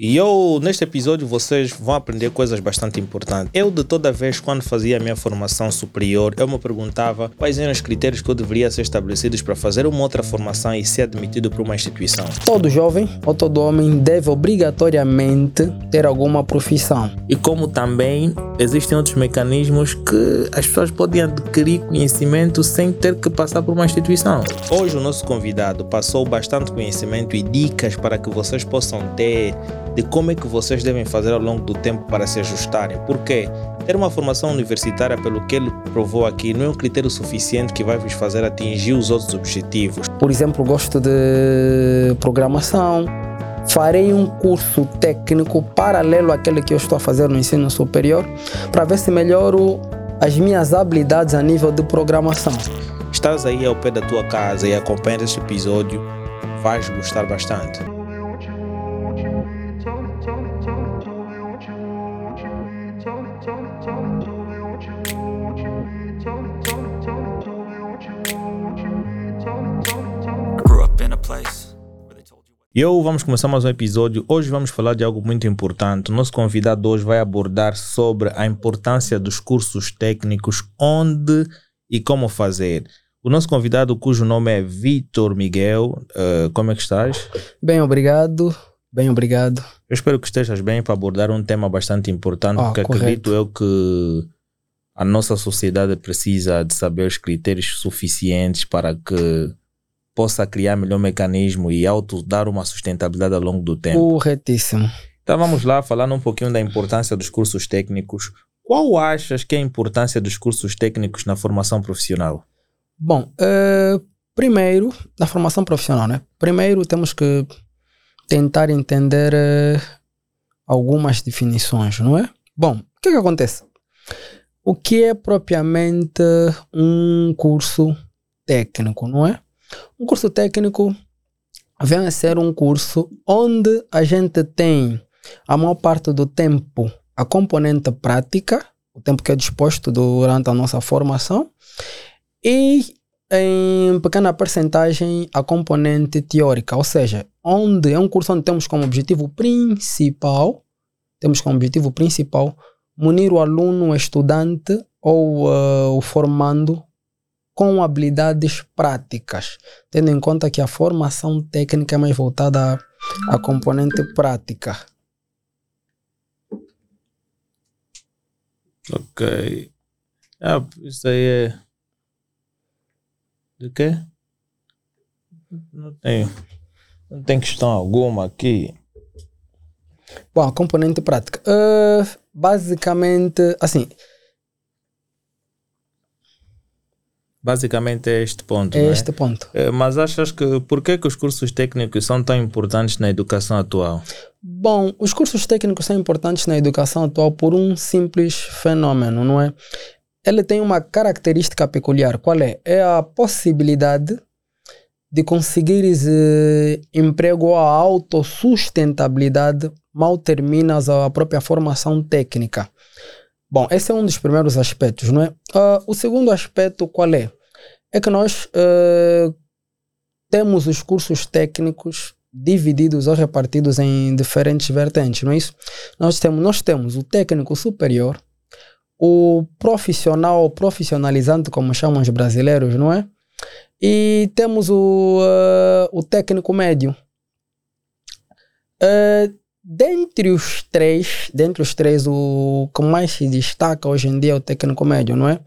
E eu, neste episódio, vocês vão aprender coisas bastante importantes. Eu, de toda vez, quando fazia a minha formação superior, eu me perguntava quais eram os critérios que eu deveria ser estabelecidos para fazer uma outra formação e ser admitido para uma instituição. Todo jovem ou todo homem deve obrigatoriamente ter alguma profissão. E como também existem outros mecanismos que as pessoas podem adquirir conhecimento sem ter que passar por uma instituição. Hoje, o nosso convidado passou bastante conhecimento e dicas para que vocês possam ter de como é que vocês devem fazer ao longo do tempo para se ajustarem. Porque ter uma formação universitária, pelo que ele provou aqui, não é um critério suficiente que vai vos fazer atingir os outros objetivos. Por exemplo, gosto de programação. Farei um curso técnico paralelo àquele que eu estou a fazer no ensino superior para ver se melhoro as minhas habilidades a nível de programação. Estás aí ao pé da tua casa e acompanhas este episódio, vais gostar bastante. E eu vamos começar mais um episódio. Hoje vamos falar de algo muito importante. O nosso convidado hoje vai abordar sobre a importância dos cursos técnicos, onde e como fazer. O nosso convidado, cujo nome é Vitor Miguel, uh, como é que estás? Bem, obrigado. Bem, obrigado. Eu espero que estejas bem para abordar um tema bastante importante, oh, porque correto. acredito eu que a nossa sociedade precisa de saber os critérios suficientes para que possa criar melhor mecanismo e auto dar uma sustentabilidade ao longo do tempo. Corretíssimo. Então vamos lá falar um pouquinho da importância dos cursos técnicos. Qual achas que é a importância dos cursos técnicos na formação profissional? Bom, uh, primeiro, na formação profissional, né? Primeiro temos que tentar entender uh, algumas definições, não é? Bom, o que, que acontece? O que é propriamente um curso técnico, não é? Um curso técnico vem a ser um curso onde a gente tem a maior parte do tempo a componente prática, o tempo que é disposto durante a nossa formação, e em pequena percentagem a componente teórica, ou seja, onde é um curso onde temos como objetivo principal, temos como objetivo principal munir o aluno, o estudante ou uh, o formando com habilidades práticas, tendo em conta que a formação técnica é mais voltada à, à componente prática. Ok. Ah, isso aí é. De quê? Não tem, não tem questão alguma aqui. Bom, a componente prática. Uh, basicamente, assim, Basicamente é este ponto. É, é? este ponto. É, mas achas que por que, que os cursos técnicos são tão importantes na educação atual? Bom, os cursos técnicos são importantes na educação atual por um simples fenômeno, não é? Ele tem uma característica peculiar. Qual é? É a possibilidade de conseguires eh, emprego ou a autossustentabilidade mal terminas a própria formação técnica. Bom, esse é um dos primeiros aspectos, não é? Uh, o segundo aspecto qual é? É que nós uh, temos os cursos técnicos divididos ou repartidos em diferentes vertentes, não é isso? Nós temos, nós temos o técnico superior, o profissional profissionalizante, como chamam os brasileiros, não é? E temos o, uh, o técnico médio. Uh, Dentre os três, dentre os três, o que mais se destaca hoje em dia é o técnico médio, não é?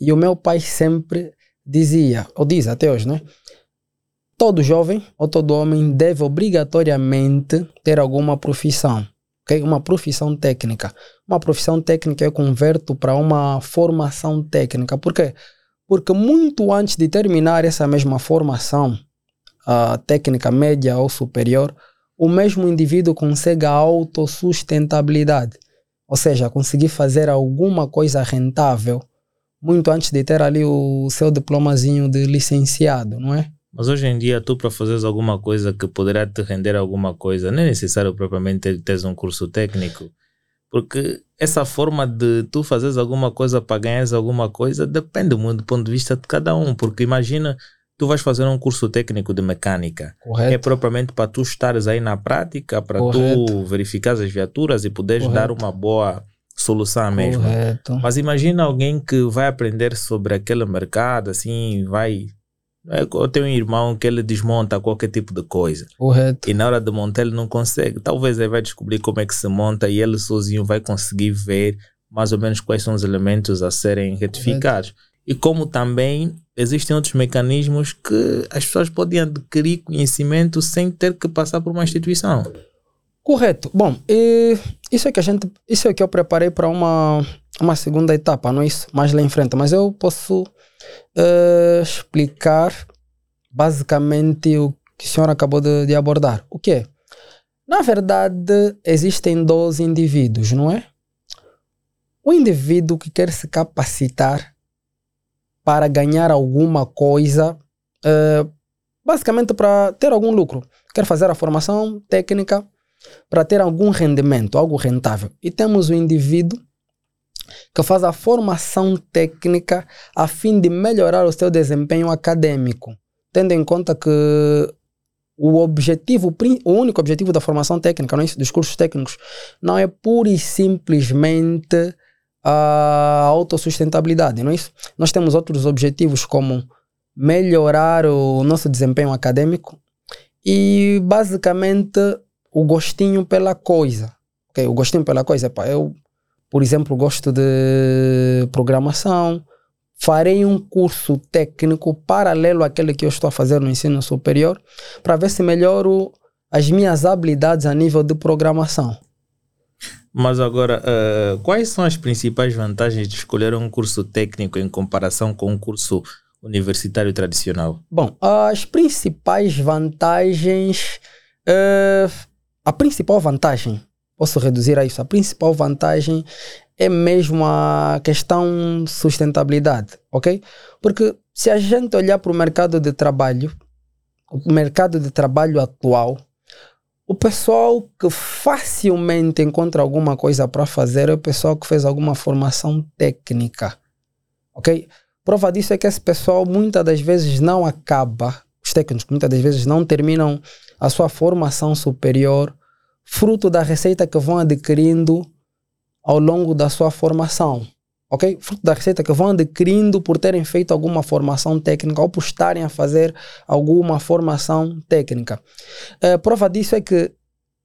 E o meu pai sempre dizia, ou diz até hoje, não é? Todo jovem ou todo homem deve obrigatoriamente ter alguma profissão, ok? Uma profissão técnica. Uma profissão técnica eu converto para uma formação técnica. Por quê? Porque muito antes de terminar essa mesma formação, a técnica média ou superior, o mesmo indivíduo consegue a autossustentabilidade, ou seja, conseguir fazer alguma coisa rentável muito antes de ter ali o seu diplomazinho de licenciado, não é? Mas hoje em dia, tu para fazeres alguma coisa que poderá te render alguma coisa, não é necessário propriamente teres um curso técnico. Porque essa forma de tu fazeres alguma coisa para ganhares alguma coisa depende muito do ponto de vista de cada um. Porque imagina, tu vais fazer um curso técnico de mecânica. Correto. É propriamente para tu estares aí na prática, para tu verificar as viaturas e poderes Correto. dar uma boa solução mesmo. Correto. Mas imagina alguém que vai aprender sobre aquele mercado, assim, vai. é, Eu tenho um irmão que ele desmonta qualquer tipo de coisa. Correto. E na hora de montar ele não consegue. Talvez ele vai descobrir como é que se monta e ele sozinho vai conseguir ver mais ou menos quais são os elementos a serem retificados. E como também existem outros mecanismos que as pessoas podem adquirir conhecimento sem ter que passar por uma instituição. Correto. Bom, isso é que a gente, isso é que eu preparei para uma uma segunda etapa, não é isso? Mais lá em frente, mas eu posso eh, explicar basicamente o que o senhor acabou de, de abordar. O que é? Na verdade, existem dois indivíduos, não é? O indivíduo que quer se capacitar para ganhar alguma coisa, eh, basicamente para ter algum lucro. Quer fazer a formação técnica para ter algum rendimento, algo rentável. E temos o indivíduo que faz a formação técnica a fim de melhorar o seu desempenho acadêmico, tendo em conta que o objetivo, o único objetivo da formação técnica, não é dos cursos técnicos, não é pura e simplesmente a autossustentabilidade, não é isso? Nós temos outros objetivos como melhorar o nosso desempenho acadêmico e basicamente o gostinho pela coisa. ok? O gostinho pela coisa, pá, eu, por exemplo, gosto de programação, farei um curso técnico paralelo àquele que eu estou a fazer no ensino superior para ver se melhoro as minhas habilidades a nível de programação. Mas agora, eh, quais são as principais vantagens de escolher um curso técnico em comparação com um curso universitário tradicional? Bom, as principais vantagens. eh, a principal vantagem, posso reduzir a isso, a principal vantagem é mesmo a questão sustentabilidade, ok? Porque se a gente olhar para o mercado de trabalho, o mercado de trabalho atual, o pessoal que facilmente encontra alguma coisa para fazer é o pessoal que fez alguma formação técnica, ok? Prova disso é que esse pessoal muitas das vezes não acaba, os técnicos muitas das vezes não terminam a sua formação superior, fruto da receita que vão adquirindo ao longo da sua formação. Ok? Fruto da receita que vão adquirindo por terem feito alguma formação técnica ou por estarem a fazer alguma formação técnica. Eh, prova disso é que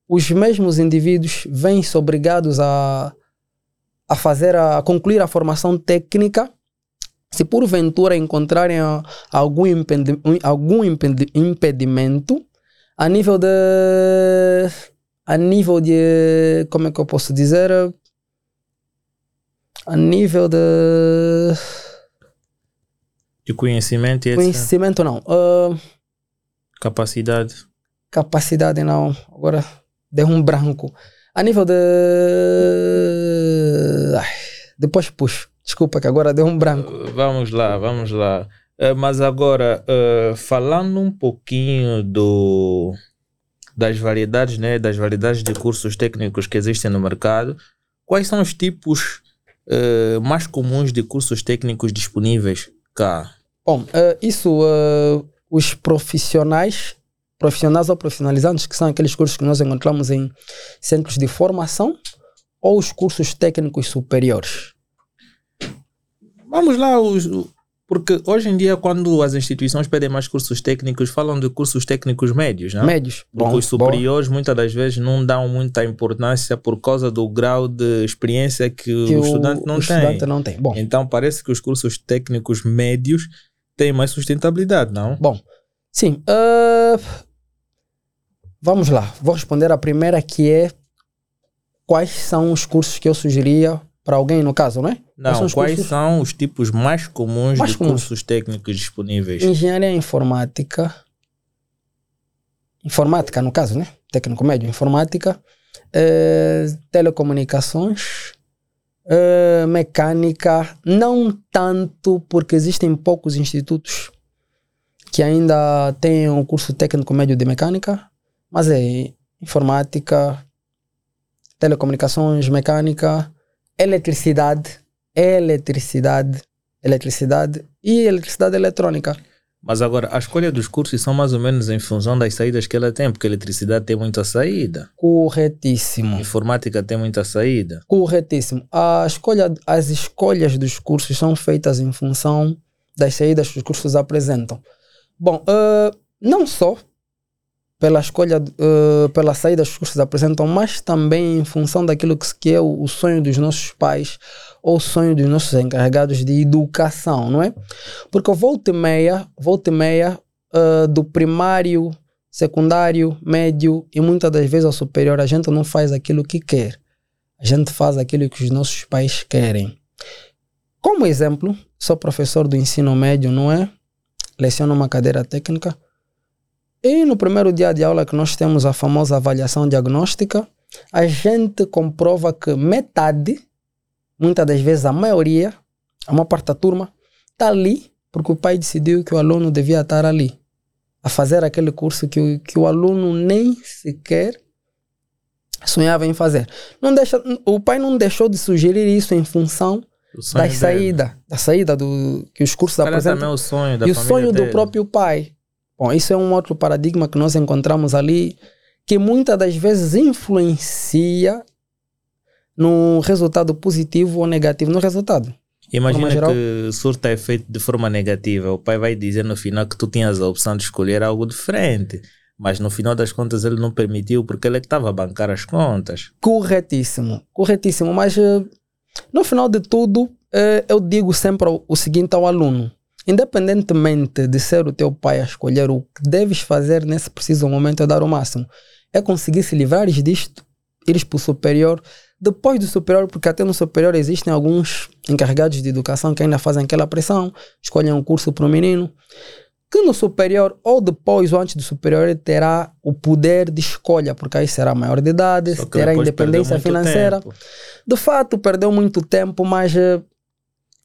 os mesmos indivíduos vêm-se obrigados a, a fazer, a concluir a formação técnica se porventura encontrarem ah, algum, impedi- algum impedi- impedimento a nível de a nível de como é que eu posso dizer a nível de De conhecimento e etc. conhecimento não ah, Capacidade. capacidade não agora deu um branco a nível de Ai, depois puxo desculpa que agora deu um branco Vamos lá, vamos lá. Eh, mas agora, eh, falando um pouquinho do, das variedades, né, das variedades de cursos técnicos que existem no mercado, quais são os tipos eh, mais comuns de cursos técnicos disponíveis cá? Bom, eh, isso, eh, os profissionais, profissionais ou profissionalizantes, que são aqueles cursos que nós encontramos em centros de formação, ou os cursos técnicos superiores. Vamos lá, os, porque hoje em dia, quando as instituições pedem mais cursos técnicos, falam de cursos técnicos médios, não? Médios. Porque Bom, os superiores muitas das vezes não dão muita importância por causa do grau de experiência que, que o estudante não o tem. estudante não tem. Bom, Então parece que os cursos técnicos médios têm mais sustentabilidade, não? bom sim. eh, vamos lá. Vou responder a primeira que é quais são os cursos que eu sugeria para alguém no caso, não é? Não, quais cursos? são os tipos mais comuns Mais de comuns. cursos técnicos disponíveis? Engenharia informática. Informática, no caso, né? Técnico médio, informática. eh, telecomunicações. eh, mecânica. Não tanto, porque existem poucos institutos que ainda têm o curso técnico médio de mecânica. Mas é informática, telecomunicações, mecânica, eletricidade, eletricidade, eletricidade e eletricidade eletrônica. Mas agora, a escolha dos cursos são mais ou menos em função das saídas que ela tem, porque a eletricidade tem muita saída. Corretíssimo. Informática tem muita saída. Corretíssimo. A escolha, as escolhas dos cursos são feitas em função das saídas que os cursos apresentam. Bom, uh, não só pela escolha, uh, pela saída que os cursos apresentam, mas também em função daquilo que, que é o, o sonho dos nossos pais ou sonho dos nossos encarregados de educação, não é? Porque volta e meia, volta e meia uh, do primário, secundário, médio e muitas das vezes ao superior, a gente não faz aquilo que quer. A gente faz aquilo que os nossos pais querem. Como exemplo, sou professor do ensino médio, não é? Leciono uma cadeira técnica. E no primeiro dia de aula que nós temos a famosa avaliação diagnóstica, a gente comprova que metade muitas das vezes a maioria, a maior parte da turma, está ali porque o pai decidiu que o aluno devia estar ali, a fazer aquele curso que o, que o aluno nem sequer sonhava em fazer. Não deixa, o pai não deixou de sugerir isso em função da saída, da saída do que os cursos apresentam. o sonho da e o sonho dele. do próprio pai. Bom, isso é um outro paradigma que nós encontramos ali que muitas das vezes influencia no resultado positivo ou negativo no resultado. Imagina que surta é feito de forma negativa. O pai vai dizer no final que tu tinhas a opção de escolher algo diferente. Mas no final das contas ele não permitiu porque ele é estava a bancar as contas. Corretíssimo, corretíssimo. Mas eh, no final de tudo, eh, eu digo sempre o seguinte ao aluno: independentemente de ser o teu pai a escolher, o que deves fazer nesse preciso momento é dar o máximo. É conseguir se livrar disto, ires para o superior, depois do superior, porque até no superior existem alguns encarregados de educação que ainda fazem aquela pressão, escolhem um curso para o menino, que no superior, ou depois ou antes do superior, ele terá o poder de escolha, porque aí será maior de idade, terá independência financeira. Tempo. De fato, perdeu muito tempo, mas. Eh,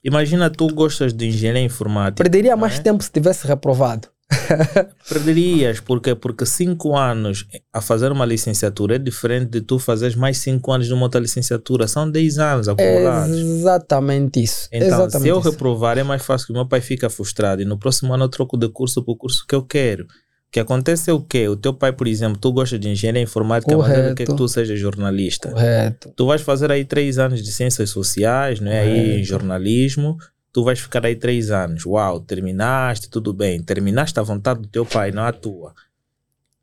Imagina tu gostas de engenharia informática. Perderia mais é? tempo se tivesse reprovado. Perderias, porque porque cinco anos a fazer uma licenciatura é diferente de tu fazeres mais cinco anos de uma outra licenciatura. São 10 anos acumulados. Exatamente isso. Então, Exatamente se eu isso. reprovar, é mais fácil que o meu pai fica frustrado e no próximo ano eu troco de curso para o curso que eu quero. O que acontece é o quê? O teu pai, por exemplo, tu gosta de engenharia informática, Correto. mas ele quer que tu seja jornalista. Correto. Tu vais fazer aí três anos de ciências sociais, não é? Aí em jornalismo tu vais ficar aí três anos. Uau, terminaste, tudo bem. Terminaste a vontade do teu pai, não a tua.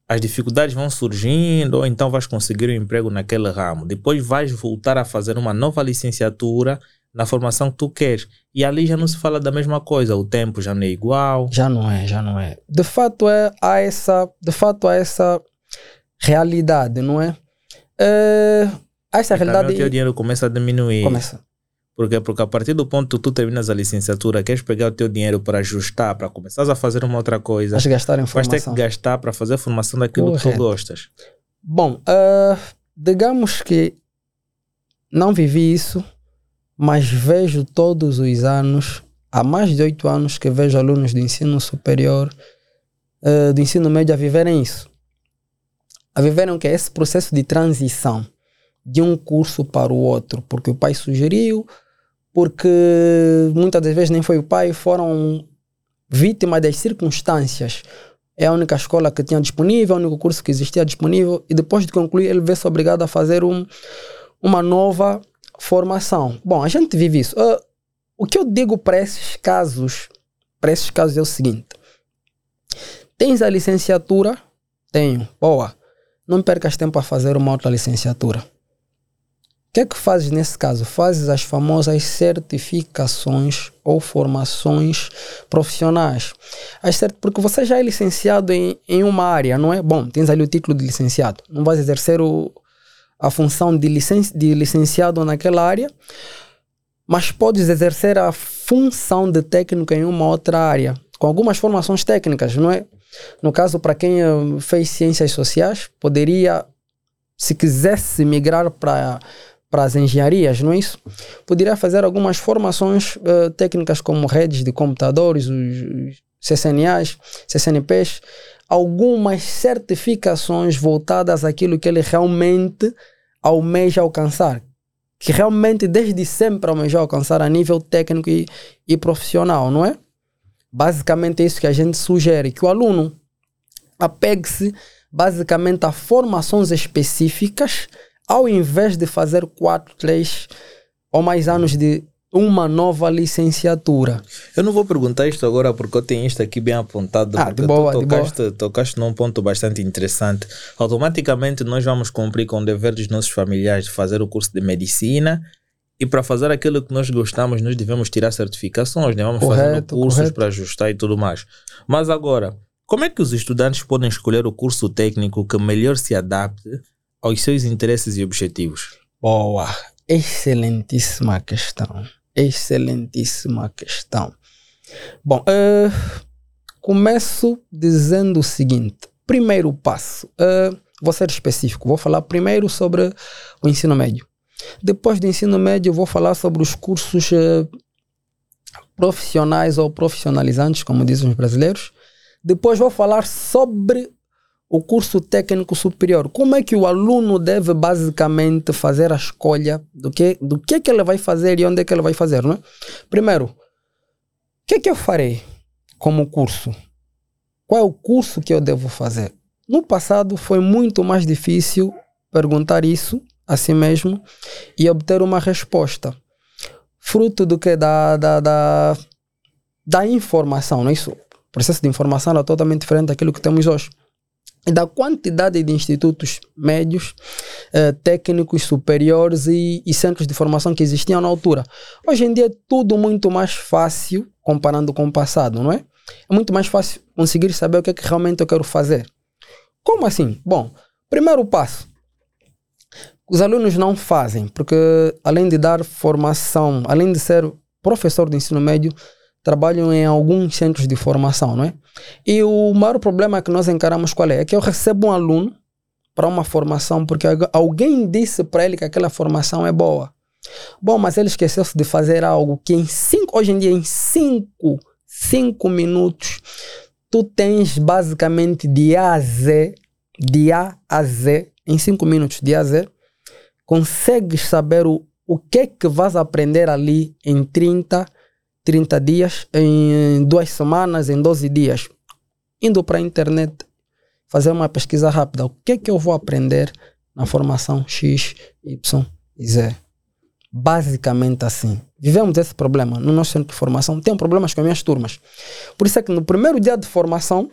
As dificuldades vão surgindo, ou então vais conseguir um emprego naquele ramo. Depois vais voltar a fazer uma nova licenciatura na formação que tu queres. E ali já não se fala da mesma coisa, o tempo já não é igual. Já não é, já não é. De fato é há essa, de fato há essa realidade, não é? é essa e realidade. O teu dinheiro começa a diminuir. Começa. Porque, porque a partir do ponto que tu terminas a licenciatura, queres pegar o teu dinheiro para ajustar, para começar a fazer uma outra coisa. Vais gastar em formação. Vais ter que gastar para fazer a formação daquilo Correto. que tu gostas. Bom, uh, digamos que não vivi isso, mas vejo todos os anos, há mais de oito anos que vejo alunos do ensino superior, uh, do ensino médio a viverem isso. A viverem o que é esse processo de transição de um curso para o outro, porque o pai sugeriu, porque muitas das vezes nem foi o pai, foram vítimas das circunstâncias. É a única escola que tinha disponível, é o único curso que existia disponível, e depois de concluir, ele vê-se obrigado a fazer um, uma nova formação. Bom, a gente vive isso. Uh, o que eu digo para esses casos, para esses casos é o seguinte: tens a licenciatura? Tenho. Boa. Não percas tempo a fazer uma outra licenciatura que é que fazes nesse caso? Fazes as famosas certificações ou formações profissionais. As cert... Porque você já é licenciado em, em uma área, não é? Bom, tens ali o título de licenciado. Não vais exercer o, a função de, licen... de licenciado naquela área, mas podes exercer a função de técnico em uma outra área, com algumas formações técnicas, não é? No caso, para quem eh, fez ciências sociais, poderia, se quisesse migrar para para as engenharias, não é isso? Poderia fazer algumas formações uh, técnicas como redes de computadores, os, CCNAs, CCNPs, algumas certificações voltadas àquilo que ele realmente almeja alcançar, que realmente desde sempre almeja alcançar a nível técnico e, e profissional, não é? Basicamente é isso que a gente sugere, que o aluno apegue-se basicamente a formações específicas, ao invés de fazer quatro, três ou mais anos de uma nova licenciatura. Eu não vou perguntar isto agora porque eu tenho isto aqui bem apontado. Ah, de boa, tu de tocaste, tocaste num ponto bastante interessante. Automaticamente nós vamos cumprir com o dever dos nossos familiares de fazer o curso de medicina e para fazer aquilo que nós gostamos, nós devemos tirar certificações, devemos fazer Correto, cursos correto. para ajustar e tudo mais. Mas agora, como é que os estudantes podem escolher o curso técnico que melhor se adapte aos seus interesses e objetivos? Boa, excelentíssima questão. Excelentíssima questão. Bom, eh, começo dizendo o seguinte: primeiro passo, eh, vou ser específico, vou falar primeiro sobre o ensino médio. Depois do ensino médio, vou falar sobre os cursos eh, profissionais ou profissionalizantes, como dizem os brasileiros. Depois vou falar sobre o curso técnico superior. Como é que o aluno deve basicamente fazer a escolha do que, do que, que ele vai fazer e onde é que ele vai fazer, não é? Primeiro, o que é que eu farei como curso? Qual é o curso que eu devo fazer? No passado foi muito mais difícil perguntar isso a si mesmo e obter uma resposta. Fruto do que? Da, da, da, da informação, não é isso? O processo de informação era totalmente diferente daquilo que temos hoje da quantidade de institutos médios, eh, técnicos superiores e, e centros de formação que existiam na altura. Hoje em dia é tudo muito mais fácil comparando com o passado, não é? É muito mais fácil conseguir saber o que é que realmente eu quero fazer. Como assim? Bom, primeiro passo. Os alunos não fazem, porque além de dar formação, além de ser professor de ensino médio, trabalham em alguns centros de formação, não é? E o maior problema que nós encaramos qual é? É que eu recebo um aluno para uma formação porque algu- alguém disse para ele que aquela formação é boa. Bom, mas ele esqueceu-se de fazer algo que em cinco, hoje em dia, em cinco, cinco minutos, tu tens basicamente de A a Z, de A a Z, em cinco minutos, de A a Z, consegues saber o, o que é que vais aprender ali em 30, 30 dias, em duas semanas, em 12 dias. Indo para a internet, fazer uma pesquisa rápida. O que é que eu vou aprender na formação X, Y e Z? Basicamente assim. Vivemos esse problema no nosso centro de formação. Tenho problemas com as minhas turmas. Por isso é que no primeiro dia de formação,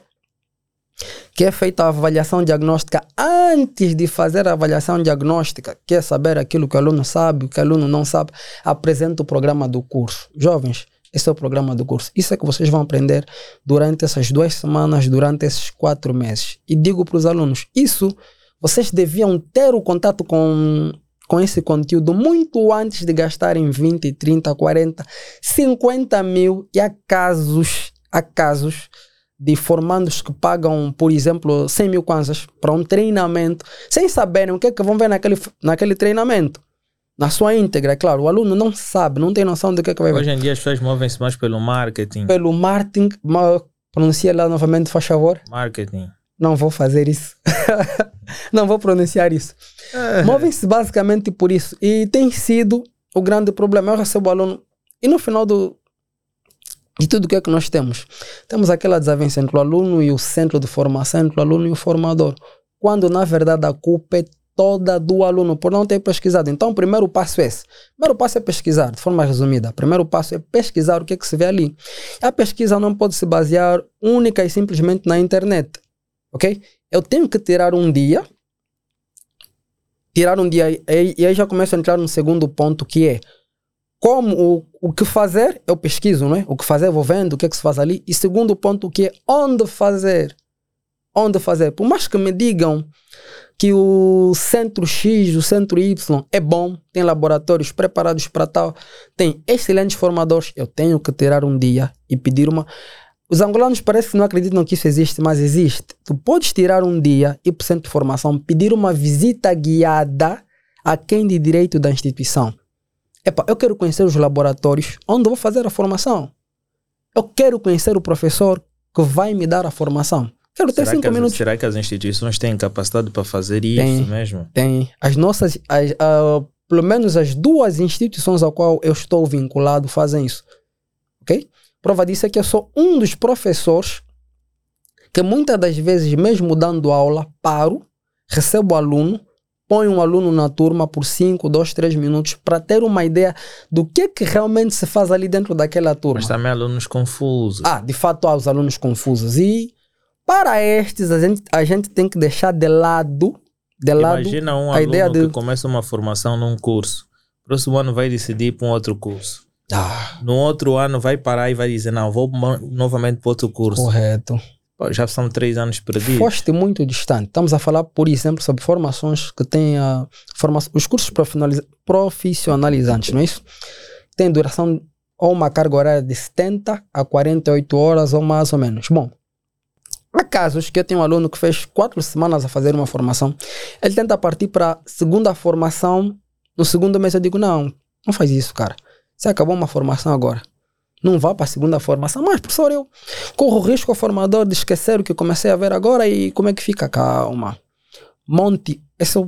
que é feita a avaliação diagnóstica antes de fazer a avaliação diagnóstica, que é saber aquilo que o aluno sabe, o que o aluno não sabe, apresenta o programa do curso. Jovens, esse é o programa do curso. Isso é que vocês vão aprender durante essas duas semanas, durante esses quatro meses. E digo para os alunos, isso vocês deviam ter o contato com, com esse conteúdo muito antes de gastarem 20, 30, 40, 50 mil. E há casos, há casos de formandos que pagam, por exemplo, 100 mil kwanzas para um treinamento, sem saberem o que é que vão ver naquele, naquele treinamento. Na sua íntegra, é claro, o aluno não sabe, não tem noção do que é que vai ver. Hoje em dia as pessoas movem-se mais pelo marketing. Pelo marketing, ma- pronuncia lá novamente, faz favor. Marketing. Não vou fazer isso. não vou pronunciar isso. Movem-se basicamente por isso. E tem sido o grande problema. Eu recebo aluno. E no final do, de tudo o que é que nós temos? Temos aquela desavença entre o aluno e o centro de formação, entre o aluno e o formador. Quando, na verdade, a culpa é toda do aluno por não ter pesquisado. Então, o primeiro passo é esse. O primeiro passo é pesquisar, de forma resumida. O primeiro passo é pesquisar o que é que se vê ali. A pesquisa não pode se basear única e simplesmente na internet. Ok? Eu tenho que tirar um dia. Tirar um dia e, e aí já começo a entrar no segundo ponto que é como o, o que fazer, eu pesquiso, não é? O que fazer, vou vendo o que é que se faz ali. E segundo ponto que é onde fazer. Onde fazer. Por mais que me digam que o centro X, o centro Y é bom, tem laboratórios preparados para tal, tem excelentes formadores, eu tenho que tirar um dia e pedir uma. Os angolanos parece que não acreditam que isso existe, mas existe. Tu podes tirar um dia e o centro de formação pedir uma visita guiada a quem de direito da instituição. Epa, eu quero conhecer os laboratórios onde vou fazer a formação. Eu quero conhecer o professor que vai me dar a formação. Quero ter Será cinco que, as, minutos. será que as instituições têm capacidade para fazer isso Tem. mesmo? Tem. As nossas, as, ah, pelo menos as duas instituições ao qual eu estou vinculado fazem isso. Ok? Prova disso é que eu sou um dos professores que muitas das vezes, mesmo dando aula, paro, recebo o aluno, põe um aluno na turma por 5, 2, 3 minutos para ter uma ideia do que que realmente se faz ali dentro daquela turma. Mas também alunos confusos. Ah, de fato há os alunos confusos. E para estes, a gente, a gente tem que deixar de lado, de lado Imagina um a aluno ideia de... que começa uma formação num curso. Próximo ano vai decidir ir para um outro curso. Ah, No outro ano vai parar e vai dizer, não, vou novamente para outro curso. correto. Pô, já são três anos perdidos. Foste muito distante. Estamos a falar, por exemplo, sobre formações que têm a forma, os cursos profissionaliza- profissionalizantes, não é isso? Tem duração ou uma carga horária de 70 a 48 horas ou mais ou menos. Bom, há casos que eu tenho um aluno que fez quatro semanas a fazer uma formação, ele tenta partir para a segunda formação, no segundo mês eu digo, não, não faz isso, cara. Você acabou uma formação agora. Não vá para a segunda formação. Mas, professor, eu corro risco ao formador de esquecer o que comecei a ver agora e como é que fica? Calma. Monte, esse é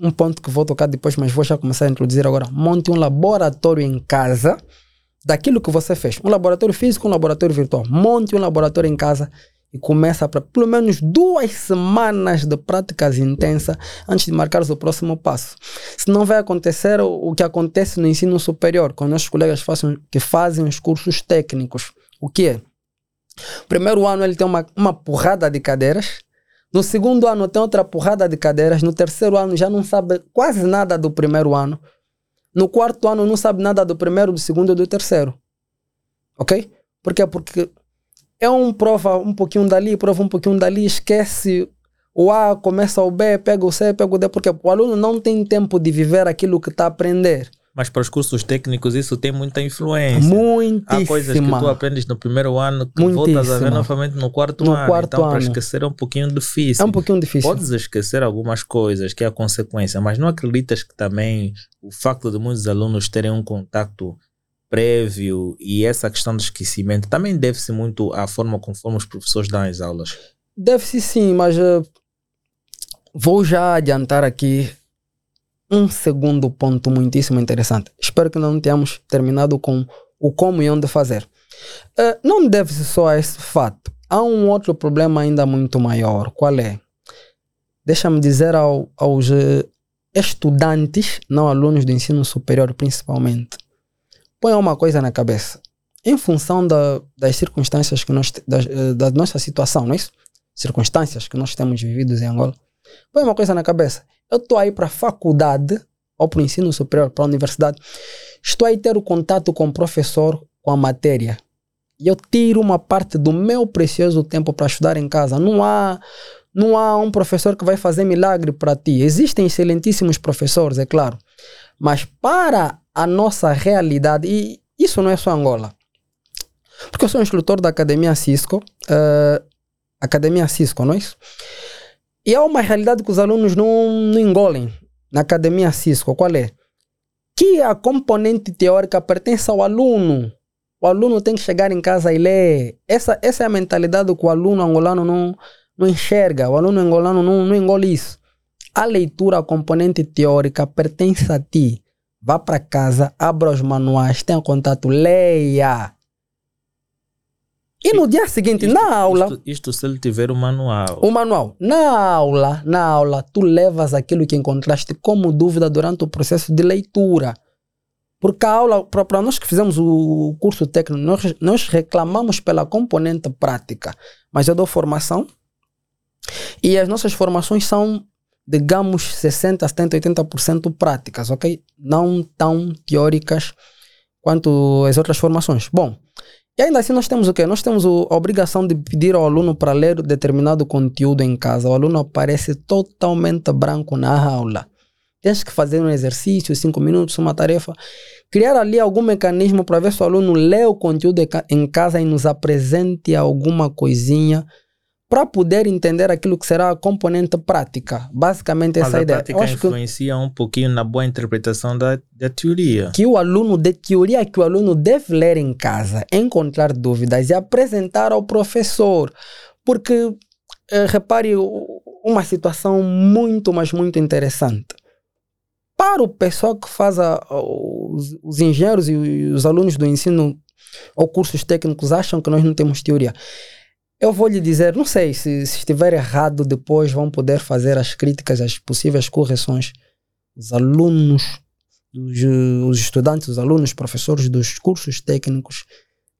um ponto que vou tocar depois, mas vou já começar a introduzir agora. Monte um laboratório em casa daquilo que você fez. Um laboratório físico, um laboratório virtual. Monte um laboratório em casa e começa para pelo menos duas semanas de práticas intensas antes de marcar o próximo passo. Se não vai acontecer o, que acontece no ensino superior, com nossos colegas que fazem os cursos técnicos. O que é? Primeiro ano ele tem uma, uma porrada de cadeiras. No segundo ano tem outra porrada de cadeiras. No terceiro ano já não sabe quase nada do primeiro ano. No quarto ano não sabe nada do primeiro, do segundo e do terceiro. Ok? Por quê? Porque é um prova um pouquinho dali, prova um pouquinho dali, esquece o A, começa o B, pega o C, pega o D, porque o aluno não tem tempo de viver aquilo que está a aprender. Mas para os cursos técnicos isso tem muita influência. Muitíssima. Há coisas que tu aprendes no primeiro ano que voltas a ver Muitíssima. novamente no quarto No ano. quarto então, para ano. esquecer é um pouquinho difícil. É um pouquinho difícil. Podes esquecer algumas coisas que é a consequência, mas não acreditas que também o facto de muitos alunos terem um contato prévio e essa questão do esquecimento também deve-se muito à forma conforme os professores dão as aulas. Deve-se sim, mas eh, vou já adiantar aqui um segundo ponto muitíssimo interessante. Espero que não tenhamos terminado com o como e onde fazer. Eh, não deve-se só a esse fato. Há um outro problema ainda muito maior. Qual é? Deixa-me dizer ao- aos eh, estudantes, não alunos do ensino superior principalmente, ponham uma coisa na cabeça. Em função da- das circunstâncias que nós, das, eh, da nossa situação, não é isso? circunstâncias que nós temos vividos em Angola, põe uma coisa na cabeça. Eu estou aí para a faculdade ou para o ensino superior, para a universidade. Estou aí ter o contato com o professor, com a matéria. E eu tiro uma parte do meu precioso tempo para estudar em casa. Não há, não há um professor que vai fazer milagre para ti. Existem excelentíssimos professores, é claro. Mas para a nossa realidade, e isso não é só Angola. Porque eu sou instrutor da Academia Cisco, eh, Academia Cisco, não é isso? E há uma realidade que os alunos não, não engolem na Academia Cisco. Qual é? Que a componente teórica pertence ao aluno. O aluno tem que chegar em casa e ler. Essa, essa é a mentalidade que o aluno angolano não, não enxerga. O aluno angolano não, não engole isso. A leitura, a componente teórica, pertence a ti. Vá para casa, abra os manuais, tenha contato, leia. E no dia seguinte, Isto- na aula, Isto, isto se ele tiver o manual. o manual. Na aula, na aula, tu levas aquilo que encontraste como dúvida durante o processo de leitura. Porque a aula, para nós que fizemos o curso técnico, nós, nós reclamamos pela componente prática. Mas eu dou formação e as nossas formações são, digamos, 60, 70, 80% práticas, ok? Não tão teóricas quanto as outras formações. Bom, e ainda assim nós temos o quê? Nós temos a obrigação de pedir ao aluno para ler determinado conteúdo em casa. O aluno aparece totalmente branco na aula. Tens que fazer um exercício, cinco minutos, uma tarefa. Criar ali algum mecanismo para ver se o aluno lê o conteúdo em casa e nos apresente alguma coisinha para poder entender aquilo que será a componente prática. Basicamente Mas essa a ideia. prática Eu acho que influencia um pouquinho na boa interpretação da, da teoria. que o aluno, de teoria que o aluno deve ler em casa, encontrar dúvidas e apresentar ao professor. Porque, eh, repare, uma situação muito, mas muito interessante. Para o pessoal que faz a- os, os engenheiros e os alunos do ensino ou cursos técnicos acham que nós não temos teoria. Eu vou lhe dizer, não sei, se, se estiver errado, depois vão poder fazer as críticas, as possíveis correções. Os alunos, os, os estudantes, os alunos, professores dos cursos técnicos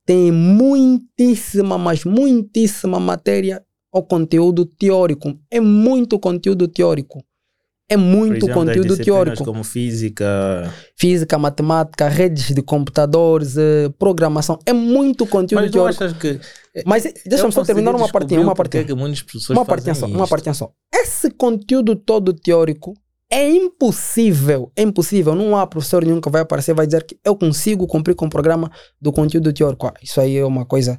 têm muitíssima, mas muitíssima matéria ou conteúdo teórico. É muito conteúdo teórico. É muito exemplo, conteúdo teórico. como física. Física, matemática, redes de computadores, eh, programação. É muito conteúdo Mas teórico. achas que. Mas deixa-me só terminar uma partinha, uma partinha. que muitas pessoas Uma partinha só, uma partinha só. Esse conteúdo todo teórico é impossível, é impossível. Não há professor nenhum que vai aparecer e vai dizer que eu consigo cumprir com o programa do conteúdo teórico. Ah, isso aí é uma coisa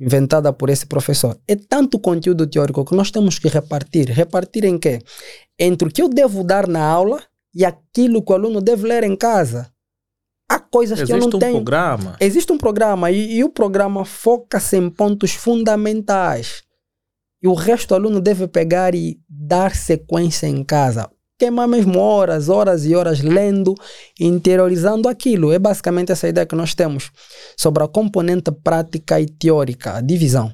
inventada por esse professor. É tanto conteúdo teórico que nós temos que repartir. Repartir em quê? Entre o que eu devo dar na aula e aquilo que o aluno deve ler em casa. Há coisas que eu Existe não um tenho. programa. Existe um programa e, e o programa foca-se em pontos fundamentais. E o resto do aluno deve pegar e dar sequência em casa. Queimar mesmo horas, horas e horas lendo, interiorizando aquilo. É basicamente essa ideia que nós temos sobre a componente prática e teórica, a divisão.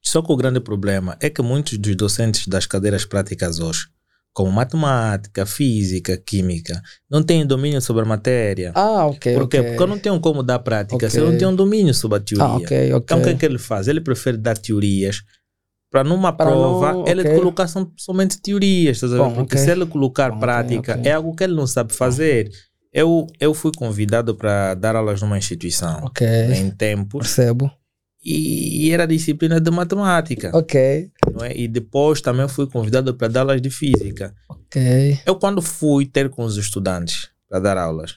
Só que o grande problema é que muitos dos docentes das cadeiras práticas hoje, como matemática, física, química, não têm domínio sobre a matéria. Ah, ok. Por quê? ok. Porque eu não tenho como dar prática se eu não tenho um domínio sobre a teoria. Ah, ok, ok. Então o que é que ele faz? Ele prefere dar teorias para numa Para prova não- ele ok. colocar som- somente teorias, estás a ver? Bom, Porque ok. se ele colocar Bom, prática ok, ok. é algo que ele não sabe fazer. Eu, eu fui convidado para dar aulas numa instituição em tempos Percebo. e era disciplina de matemática. Ok. não é? E depois também fui convidado para dar aulas de física. Ok. Eu, quando fui ter com os estudantes para dar aulas,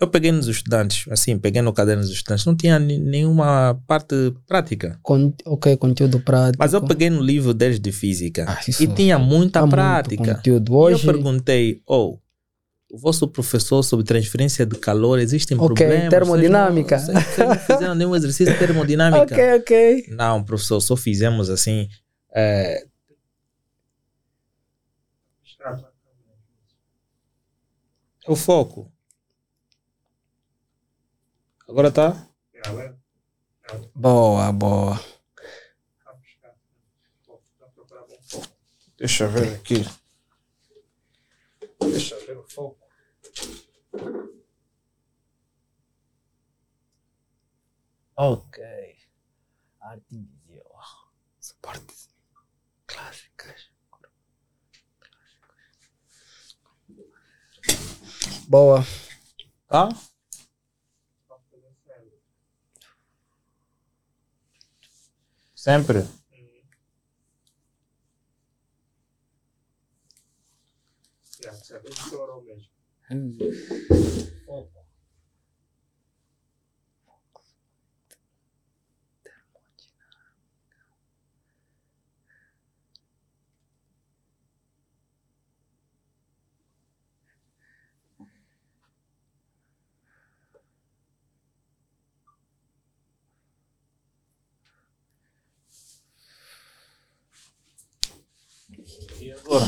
eu peguei nos estudantes, assim, peguei no caderno dos estudantes, não tinha nenhuma parte prática. Con ok, conteúdo prático. Mas eu peguei no livro deles de física Ah, e tinha muita há muito prática. conteúdo. E Hoje, eu perguntei, oh, o vosso professor sobre transferência de calor, existem Ok, problemas? termodinâmica. Vocês não, vocês não fizeram nenhum exercício de termodinâmica? ok, ok. Não, professor, só fizemos assim. é, o foco. Agora tá? Boa, boa. Deixa eu ver aqui. Deixa eu ver o foco. Ok. Arte visual. Suportes clássicas. Boa. Tá? Sempre. E agora?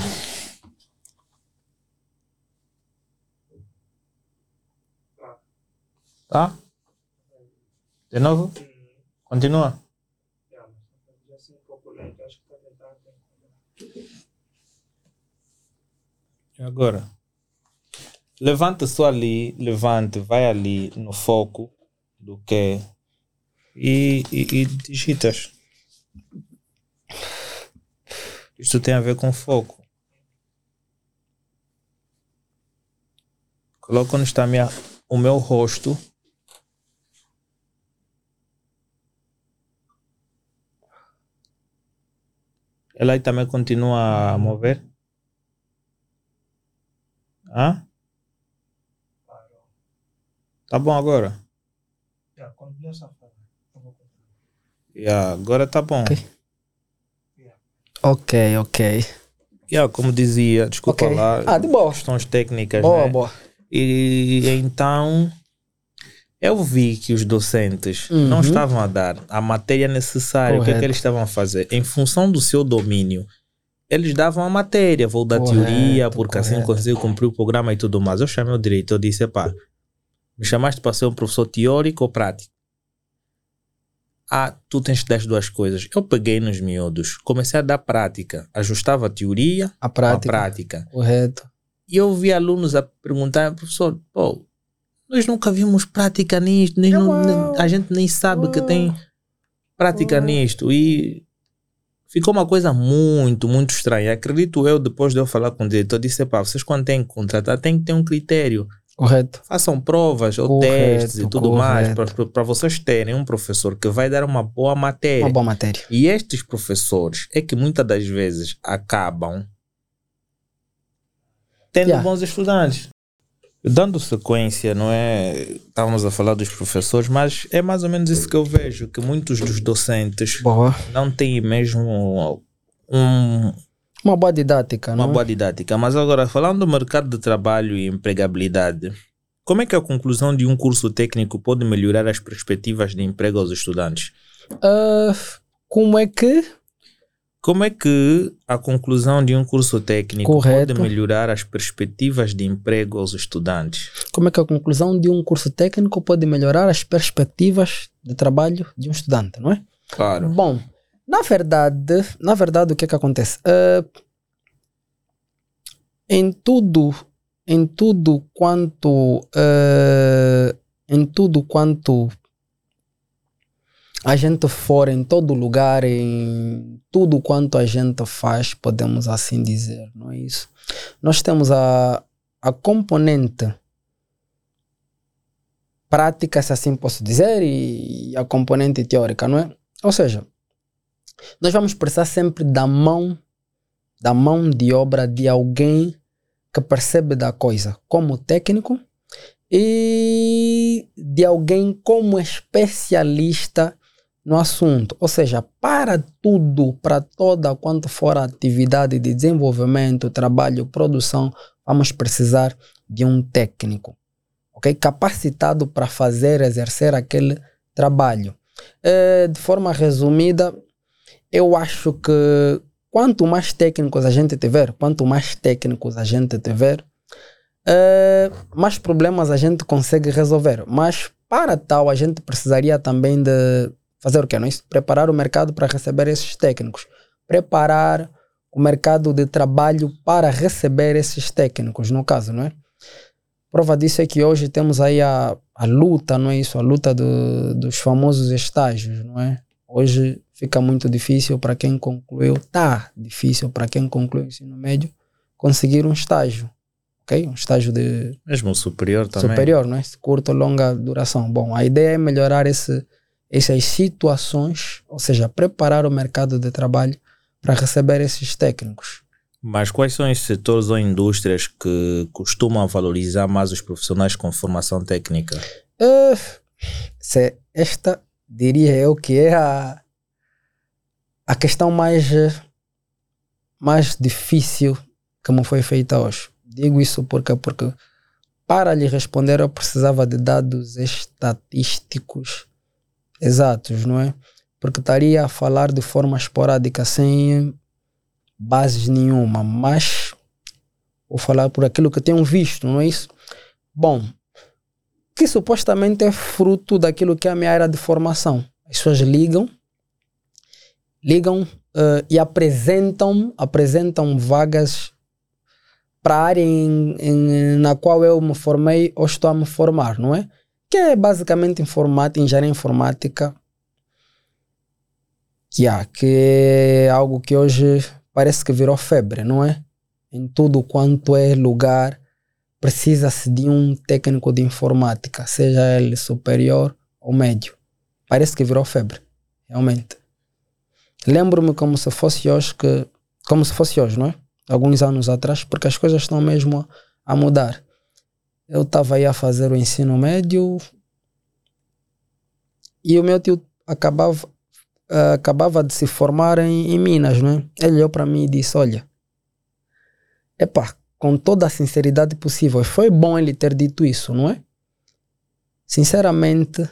Tá? De novo? Continua. Agora? Levanta só ali, levante, vai ali no foco do que e, e, e digitas. Isso tem a ver com foco. Coloca onde está minha, o meu rosto. Ela aí também continua a mover? Hã? Tá bom agora? Yeah, agora tá bom. Ok. Ok, ok. Yeah, como dizia, desculpa Ok. lá, Ah, de boa. questões técnicas, Boa, né? boa. E então eu vi que os docentes Uhum. não estavam a dar a matéria necessária. O que é que Correto. eles estavam a fazer? Em função do seu domínio, eles davam a matéria. Vou dar Correto, teoria, porque assim correto. consigo cumprir o programa e tudo mais. Eu chamei o diretor e disse: pá, me chamaste para ser um professor teórico ou prático? Ah, tu tens que dar as duas coisas. Eu peguei nos miúdos, comecei a dar prática, ajustava a teoria A à prática. prática. Correto. E eu vi alunos a perguntar, professor, pô, nós nunca vimos prática nisto, nós não- a gente nem sabe que Uau. tem prática Uau. nisto. E ficou uma coisa muito, muito estranha. Acredito eu, depois de eu falar com o diretor, disse, pá, vocês quando têm que contratar, tem que ter um critério. Correto. Façam provas ou Correto, testes e tudo mais, correto. para vocês terem um professor que vai dar uma boa matéria. Uma boa matéria. E estes professores é que muitas das vezes acabam tendo Yeah. bons estudantes. Dando sequência, não é? Estávamos a falar dos professores, mas é mais ou menos isso que eu vejo, que muitos dos docentes Boa. não têm mesmo um- Uma boa didática, uma não é? boa didática. Mas agora, falando do mercado de trabalho e empregabilidade, como é que a conclusão de um curso técnico pode melhorar as perspectivas de emprego aos estudantes? Ah, como é que Como é que a conclusão de um curso técnico Correto. pode melhorar as perspectivas de emprego aos estudantes? como é que a conclusão de um curso técnico pode melhorar as perspectivas de trabalho de um estudante, não é? Claro. Bom, na verdade, na verdade, o que é que acontece? Ah, em tudo, em tudo quanto, ah, em tudo quanto a gente for, em todo lugar, em tudo quanto a gente faz, podemos assim dizer, não é isso? Nós temos a, a componente prática, se assim posso dizer, e a componente teórica, não é? Ou seja, nós vamos precisar sempre da mão, da mão de obra de alguém que percebe da coisa como técnico e de alguém como especialista no assunto. Ou seja, para tudo, para toda quanto for a atividade de desenvolvimento, trabalho, produção, vamos precisar de um técnico, ok? Capacitado para fazer, exercer aquele trabalho. Eh, de forma resumida, eu acho que quanto mais técnicos a gente tiver, quanto mais técnicos a gente tiver, eh, mais problemas a gente consegue resolver. Mas para tal, a gente precisaria também de fazer o quê? Não é isso? Preparar o mercado para receber esses técnicos. Preparar o mercado de trabalho para receber esses técnicos, no caso, não é? Prova disso é que hoje temos aí a, a luta, não é isso? A luta do, dos famosos estágios, não é? Hoje fica muito difícil para quem concluiu, tá difícil para quem concluiu o ensino médio conseguir um estágio, ok? Um estágio de Mesmo superior também. superior, não é? Curta ou longa duração. Bom, a ideia é melhorar esse, essas situações, ou seja, preparar o mercado de trabalho para receber esses técnicos. Mas quais são os setores ou indústrias que costumam valorizar mais os profissionais com formação técnica? Uh, se esta diria eu que é a, a questão mais, eh, mais difícil que me foi feita hoje. Digo isso porque, porque para lhe responder eu precisava de dados estatísticos exatos, não é? Porque estaria a falar de forma esporádica, sem bases nenhuma, mas vou falar por aquilo que tenho visto, não é isso? Bom, que supostamente é fruto daquilo que é a minha área de formação. As pessoas ligam, ligam eh, e apresentam, apresentam vagas para a área em- em- na qual eu me formei ou estou a me formar, não é? Que é basicamente informática, engenharia informática, que, que é algo que hoje parece que virou febre, não é? Em tudo quanto é lugar, precisa-se de um técnico de informática, seja ele superior ou médio. Parece que virou febre, realmente. Lembro-me como se fosse hoje que, como se fosse hoje, não é? Alguns anos atrás, porque as coisas estão mesmo a, a mudar. Eu estava aí a fazer o ensino médio e o meu tio acabava, ah, acabava de se formar em, em Minas, não é? Ele olhou para mim e disse: Olha, epá, com toda a sinceridade possível, foi bom ele ter dito isso, não é? Sinceramente,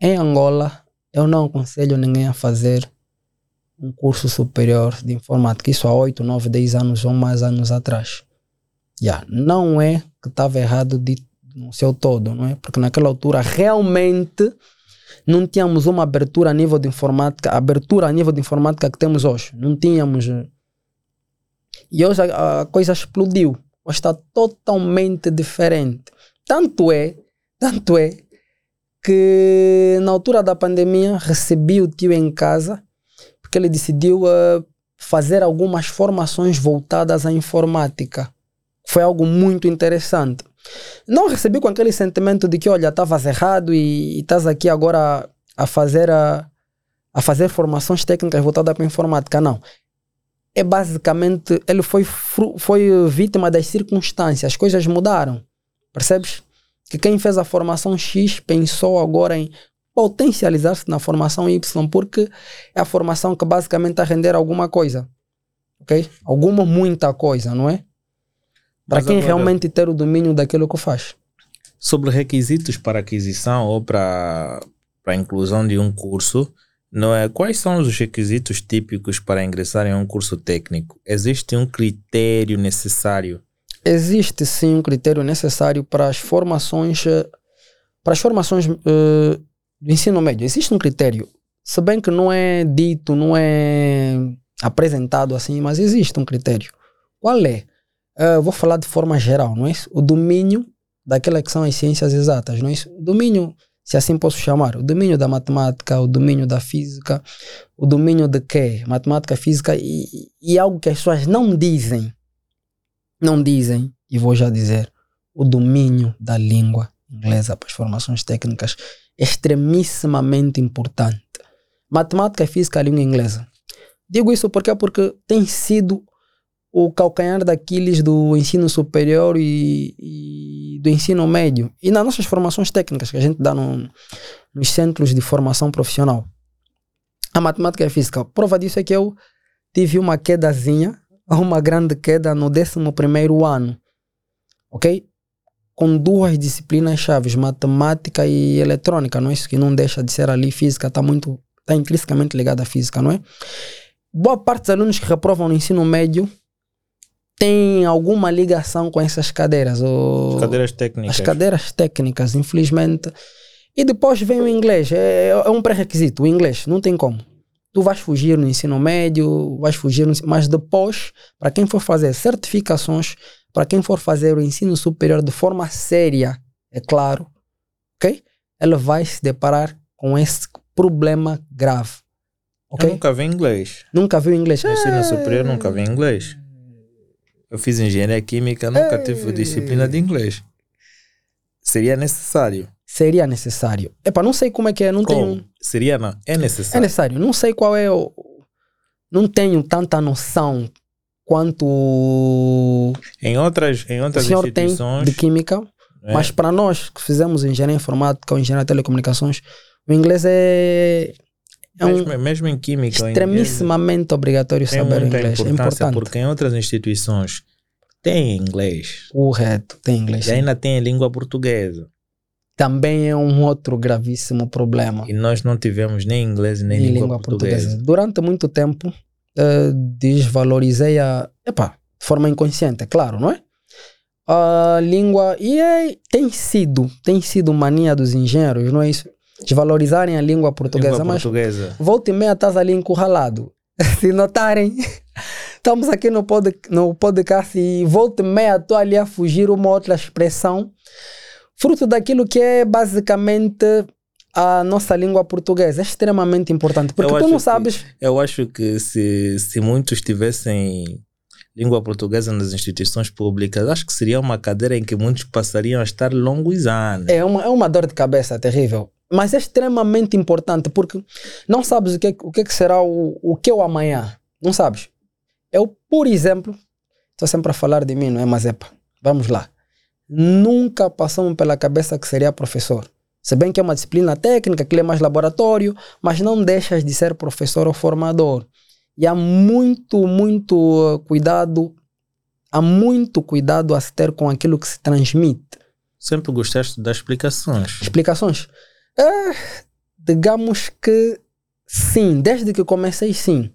em Angola, eu não aconselho ninguém a fazer um curso superior de informática, isso há 8, 9, 10 anos ou mais anos atrás. Yeah, não é que estava errado de, no seu todo, não é? Porque naquela altura realmente não tínhamos uma abertura a nível de informática, abertura a nível de informática que temos hoje. Não tínhamos. E hoje a, a coisa explodiu. Hoje está totalmente diferente. Tanto é, tanto é que na altura da pandemia recebi o tio em casa porque ele decidiu uh, fazer algumas formações voltadas à informática. Foi algo muito interessante. Não recebi com aquele sentimento de que, olha, estavas errado e estás aqui agora a, fazer a, a fazer formações técnicas voltadas para a informática. Não. É basicamente, ele foi, foi vítima das circunstâncias, as coisas mudaram. Percebes? que quem fez a formação X pensou agora em potencializar-se na formação Y, porque é a formação que basicamente está a render alguma coisa. Ok? Alguma, muita coisa, não é? Para quem agora, realmente ter o domínio daquilo que faz. Sobre requisitos para aquisição ou para, para a inclusão de um curso, não é? Quais são os requisitos típicos para ingressar em um curso técnico? Existe um critério necessário existe sim um critério necessário para as formações eh, para as formações uh, do ensino médio. Existe um critério, se bem que não é dito, não é apresentado assim, mas existe um critério. Qual é? Uh, vou falar de forma geral, não é isso? O domínio daquela que são as ciências exatas, não é isso? O domínio, se assim posso chamar, o domínio da matemática, o domínio da física, o domínio de quê? Matemática, física e, e algo que as pessoas não dizem não dizem, e vou já dizer, o domínio da língua inglesa para as formações técnicas extremissimamente importante. Matemática, física, língua inglesa. Digo isso porque porque tem sido o calcanhar daqueles do ensino superior e, e, do ensino médio e nas nossas formações técnicas que a gente dá no, nos centros de formação profissional. A matemática e a física. Prova disso é que eu tive uma quedazinha uma grande queda no 11 ano, ok? Com duas disciplinas chaves, matemática e eletrônica, não é isso que não deixa de ser ali física, está muito, está intrinsecamente ligada à física, não é? Boa parte dos alunos que reprovam no ensino médio tem alguma ligação com essas cadeiras. Ou cadeiras técnicas. As cadeiras técnicas, infelizmente. E depois vem o inglês, é, é um pré-requisito, o inglês, não tem como tu vais fugir no ensino médio, vais fugir, no, mas depois, para quem for fazer certificações, para quem for fazer o ensino superior de forma séria, é claro, ok? Ele vai se deparar com esse problema grave. Okay? Eu nunca vi inglês. Nunca viu inglês? No ensino é... superior nunca vi inglês. Eu fiz engenharia química, nunca é... tive disciplina de inglês. Seria necessário seria necessário. Epa, não sei como é que é, não como? tenho... Seria, não, é necessário. É necessário, não sei qual é o... Não tenho tanta noção quanto... Em outras, em outras o senhor instituições... tem de química, é. mas para nós que fizemos engenharia informática ou engenharia de telecomunicações, o inglês é... É mesmo, um mesmo em química, extremissimamente obrigatório saber inglês. É importante. Porque em outras instituições tem inglês. Correto, tem inglês. E ainda tem língua portuguesa também é um outro gravíssimo problema. E nós não tivemos nem inglês nem língua, língua portuguesa. portuguesa. Durante muito tempo, uh, desvalorizei a. Epa, de forma inconsciente, é claro, não é? A língua. E é, tem sido, tem sido mania dos engenheiros, não é isso? Desvalorizarem a língua portuguesa. Língua mas portuguesa. volta e meia estás ali encurralado. Se notarem, estamos aqui no, pod, no podcast e volta e meia estou ali a fugir uma outra expressão fruto daquilo que é basicamente a nossa língua portuguesa. É extremamente importante, porque eu tu não sabes... Que, eu acho que se, se muitos tivessem língua portuguesa nas instituições públicas, acho que seria uma cadeira em que muitos passariam a estar longos anos. É uma, é uma dor de cabeça terrível. Mas é extremamente importante porque não sabes o que, o que será o, o que é o amanhã. Não sabes. Eu, por exemplo, estou sempre a falar de mim, não é? Mas epa, vamos lá nunca passou pela cabeça que seria professor. Se bem que é uma disciplina técnica, que é mais laboratório, mas não deixas de ser professor ou formador. E há muito, muito cuidado, há muito cuidado a se ter com aquilo que se transmite. Sempre gostaste das explicações? Explicações? É, digamos que sim, desde que comecei sim.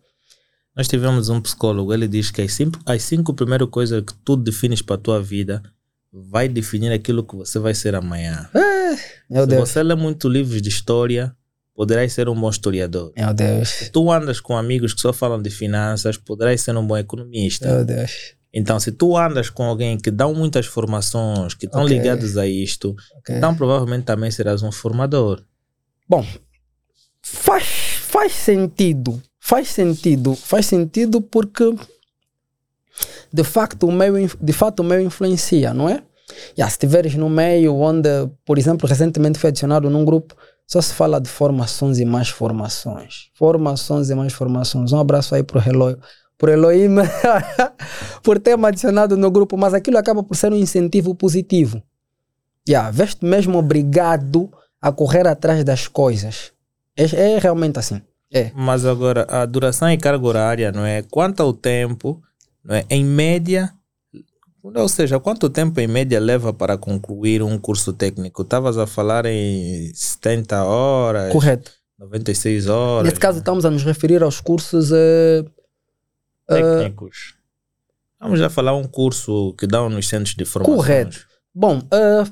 Nós tivemos um psicólogo, ele diz que as cinco, as cinco primeiras coisas que tu defines para a tua vida vai definir aquilo que você vai ser amanhã. É, meu Se Deus. você lê muito livros de história, poderás ser um bom historiador. Meu Deus. Se tu andas com amigos que só falam de finanças, poderás ser um bom economista. Meu Deus. Então, se tu andas com alguém que dão muitas formações, que estão Ok. ligados a isto, Ok. então provavelmente também serás um formador. Bom, faz, faz sentido. Faz sentido. Faz sentido porque de facto o meio, de fato o meio influencia, não é? Já, se estiveres no meio onde, por exemplo, recentemente foi adicionado num grupo, só se fala de formações e mais formações. Formações e mais formações. Um abraço aí pro Eloy. Pro Elohim por ter me adicionado no grupo, mas aquilo acaba por ser um incentivo positivo. Já, veste mesmo obrigado a correr atrás das coisas. É, é realmente assim. É. Mas agora, a duração e carga horária, não é? Quanto ao tempo, não é? Em média, ou seja, quanto tempo em média leva para concluir um curso técnico? Estavas a falar em 70 horas, Correto. 96 horas. Nesse caso, estamos a nos referir aos cursos. eh, técnicos. Vamos já falar um curso que dão nos centros de formação. Correto. Bom, eh,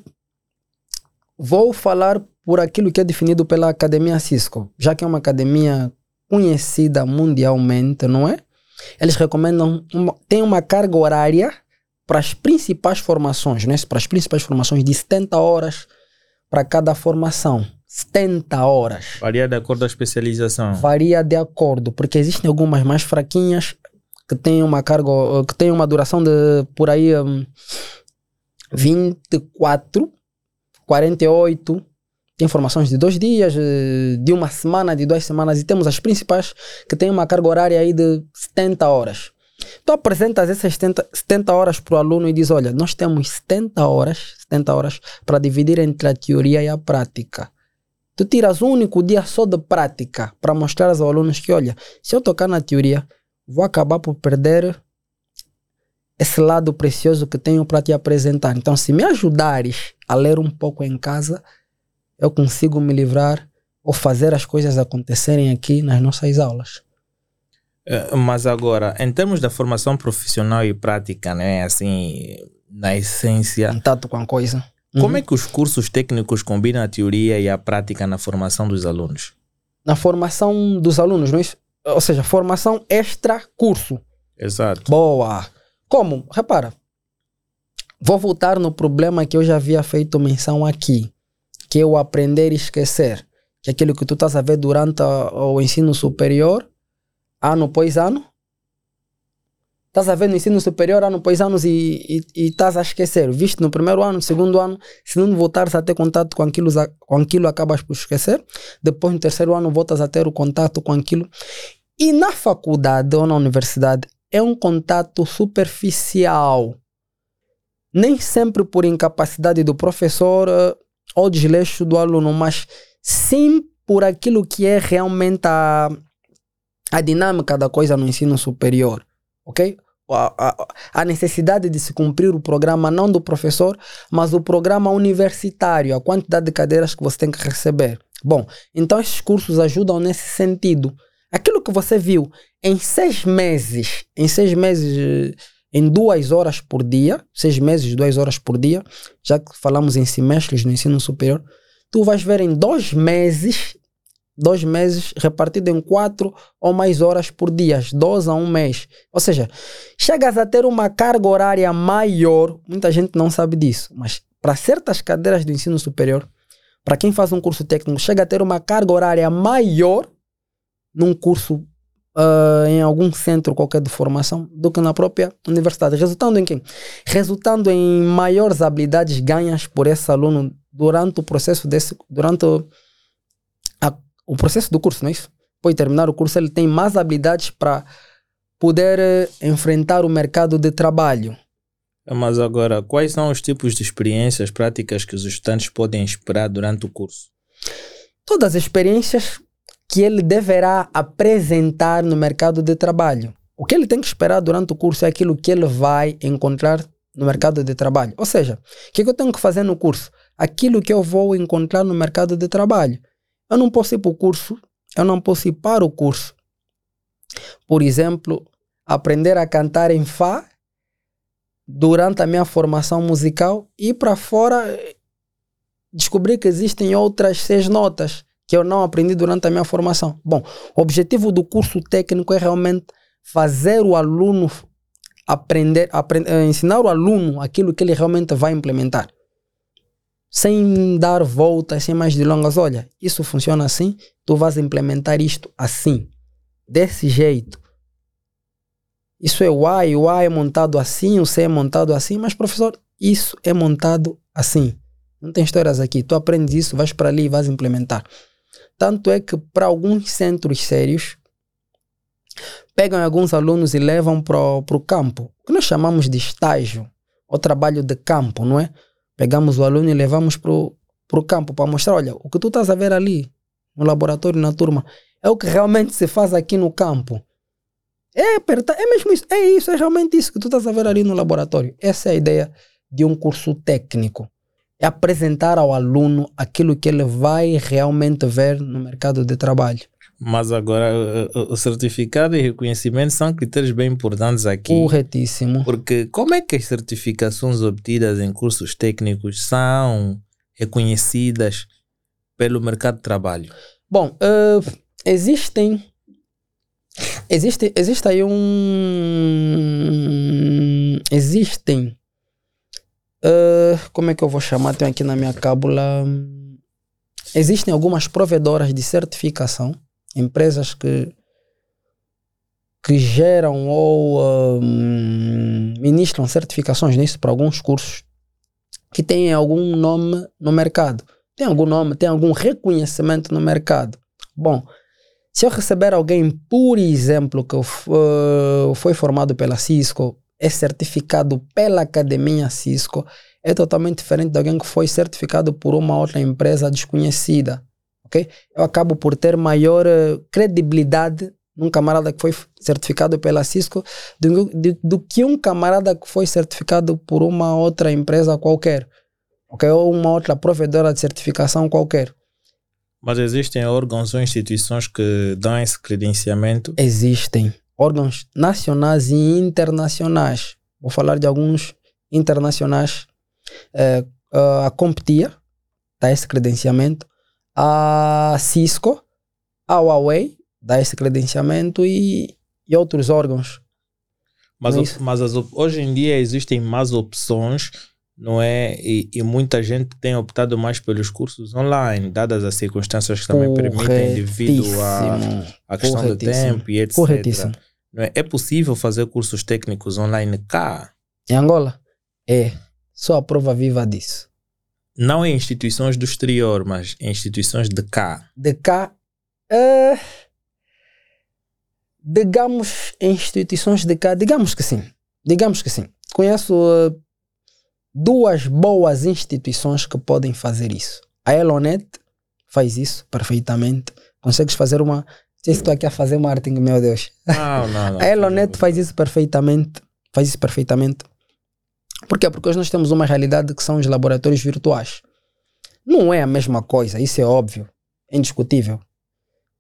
vou falar por aquilo que é definido pela Academia Cisco, já que é uma academia conhecida mundialmente, não é? Eles recomendam, uma, tem uma carga horária para as principais formações, né? para as principais formações de 70 horas para cada formação. 70 horas. Varia de acordo com a especialização. Varia de acordo, porque existem algumas mais fraquinhas que têm uma carga, que têm uma duração de por aí hum, 24, 48. Tem formações de dois dias, eh, de uma semana, de duas semanas, e temos as principais que têm uma carga horária aí de 70 horas. Tu apresentas essas 70, 70 horas para o aluno e diz: Olha, nós temos 70 horas, 70 horas para dividir entre a teoria e a prática. Tu tiras um único dia só de prática para mostrar aos alunos que, olha, se eu tocar na teoria, vou acabar por perder esse lado precioso que tenho para te apresentar. Então, se me ajudares a ler um pouco em casa, eu consigo me livrar ou fazer as coisas acontecerem aqui nas nossas aulas. Eh, Mas agora, em termos da formação profissional e prática, né? Assim, na essência, Contato com a coisa. como é que os cursos técnicos combinam a teoria e a prática na formação dos alunos? Na formação dos alunos, não é? Ou seja, formação extra curso. Exato. Boa. Como? Repara. Vou voltar no problema que eu já havia feito menção aqui, que é o aprender e esquecer. Que é aquilo que tu estás a ver durante o ensino superior, ano após ano. Estás a ver no ensino superior, ano após ano, e, e, estás a esquecer. Viste no primeiro ano, no segundo ano, se não voltares a ter contato com aquilo, com aquilo, acabas por esquecer. Depois, no terceiro ano, voltas a ter o contato com aquilo. E na faculdade ou na universidade, é um contato superficial. Nem sempre por incapacidade do professor eh, ou desleixo do aluno, mas sim por aquilo que é realmente a, a dinâmica da coisa no ensino superior. Ok? A, a, a necessidade de se cumprir o programa, não do professor, mas o programa universitário, a quantidade de cadeiras que você tem que receber. Bom, então esses cursos ajudam nesse sentido. Aquilo que você viu em seis meses, em seis meses, em duas horas por dia, seis meses, duas horas por dia, já que falamos em semestres no ensino superior, tu vais ver em dois meses, dois meses repartido em quatro ou mais horas por dia, 12 a um mês. Ou seja, chegas a ter uma carga horária maior, muita gente não sabe disso, mas para certas cadeiras do ensino superior, para quem faz um curso técnico, chega a ter uma carga horária maior num curso uh, em algum centro qualquer de formação do que na própria universidade. Resultando em quê? Resultando em maiores habilidades ganhas por esse aluno durante o processo desse, durante o, a, o processo do curso, não é isso? Depois de terminar o curso, ele tem mais habilidades para poder eh, enfrentar o mercado de trabalho. Mas agora, quais são os tipos de experiências práticas que os estudantes podem esperar durante o curso? Todas as experiências que ele deverá apresentar no mercado de trabalho. O que ele tem que esperar durante o curso é aquilo que ele vai encontrar no mercado de trabalho. Ou seja, o que, eu tenho que fazer no curso? Aquilo que eu vou encontrar no mercado de trabalho. Eu não posso ir para o curso, eu não posso ir para o curso. Por exemplo, aprender a cantar em Fá durante a minha formação musical e para fora descobrir que existem outras seis notas que eu não aprendi durante a minha formação. Bom, o objetivo do curso técnico é realmente fazer o aluno aprender, aprender eh, ensinar o aluno aquilo que ele realmente vai implementar. Sem dar voltas, sem mais delongas. Olha, isso funciona assim, tu vais implementar isto assim, desse jeito. Isso é o A, e o A é montado assim, o C é montado assim, mas professor, isso é montado assim. Não tem histórias aqui. Tu aprendes isso, vais para ali e vais implementar. Tanto é que para alguns centros sérios, pegam alguns alunos e levam para o campo, que nós chamamos de estágio, ou trabalho de campo, não é? Pegamos o aluno e levamos para o campo para mostrar, olha, o que tu estás a ver ali no laboratório, na turma, é o que realmente se faz aqui no campo. É, é mesmo isso, é isso, é realmente isso que tu estás a ver ali no laboratório. Essa é a ideia de um curso técnico. É apresentar ao aluno aquilo que ele vai realmente ver no mercado de trabalho. Mas agora, o certificado e reconhecimento são critérios bem importantes aqui. Corretíssimo. Porque como é que as certificações obtidas em cursos técnicos são reconhecidas pelo mercado de trabalho? Bom, uh, existem. Existe, existe aí um. Existem. Uh, como é que eu vou chamar? Tenho aqui na minha cábula. Existem algumas provedoras de certificação empresas que, que geram ou um, ministram certificações nisso para alguns cursos que têm algum nome no mercado. Tem algum nome, tem algum reconhecimento no mercado. Bom, se eu receber alguém, por exemplo, que uh, foi formado pela Cisco, é certificado pela academia Cisco, é totalmente diferente de alguém que foi certificado por uma outra empresa desconhecida ok? Eu acabo por ter maior uh, credibilidade num camarada que foi certificado pela Cisco do, do, do, que um camarada que foi certificado por uma outra empresa qualquer, ok? Ou uma outra provedora de certificação qualquer. Mas existem órgãos ou instituições que dão esse credenciamento? Existem órgãos nacionais e internacionais. Vou falar de alguns internacionais. Uh, a Comptia dá esse credenciamento a Cisco, a Huawei, dá esse credenciamento e, e outros órgãos. Mas, é mas as, hoje em dia existem mais opções, não é? E, e, muita gente tem optado mais pelos cursos online, dadas as circunstâncias que também permitem devido à questão do tempo e etc. Corretíssimo. É? é possível fazer cursos técnicos online cá? Em Angola? É. Só a prova viva disso não em instituições do exterior, mas em instituições de cá. De cá. Uh, digamos, em instituições de cá, digamos que sim. Digamos que sim. Conheço uh, duas boas instituições que podem fazer isso. A Elonet faz isso perfeitamente. Consegues fazer uma. Sei se estou aqui a fazer marketing, meu Deus. Não, não, não. a Elonet faz isso perfeitamente. Faz isso perfeitamente. Por quê? Porque hoje nós temos uma realidade que são os laboratórios virtuais. Não é a mesma coisa, isso é óbvio, é indiscutível.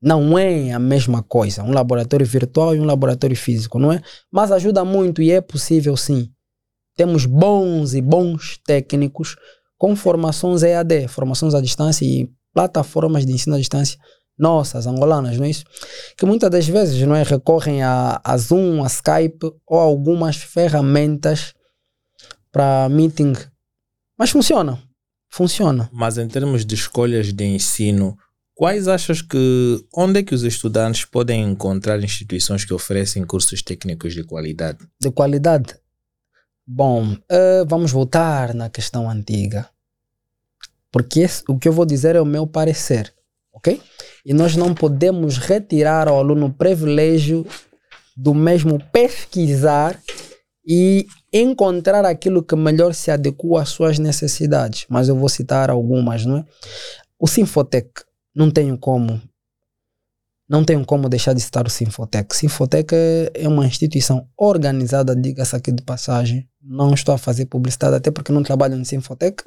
Não é a mesma coisa, um laboratório virtual e um laboratório físico, não é? Mas ajuda muito e é possível sim. Temos bons e bons técnicos com formações EAD, formações à distância e plataformas de ensino à distância nossas, angolanas, não é isso? Que muitas das vezes não é, recorrem a, a Zoom, a Skype ou algumas ferramentas para meeting. Mas funciona. Funciona. Mas em termos de escolhas de ensino, quais achas que. Onde é que os estudantes podem encontrar instituições que oferecem cursos técnicos de qualidade? De qualidade? Bom, uh, vamos voltar na questão antiga. Porque esse, o que eu vou dizer é o meu parecer, ok? E nós não podemos retirar ao aluno o privilégio do mesmo pesquisar e encontrar aquilo que melhor se adequa às suas necessidades. Mas eu vou citar algumas, não é? O Sinfotec, não tenho como não tenho como deixar de citar o Sinfotec. Sinfotec é uma instituição organizada, diga-se aqui de passagem. Não estou a fazer publicidade, até porque não trabalho no Sinfotec.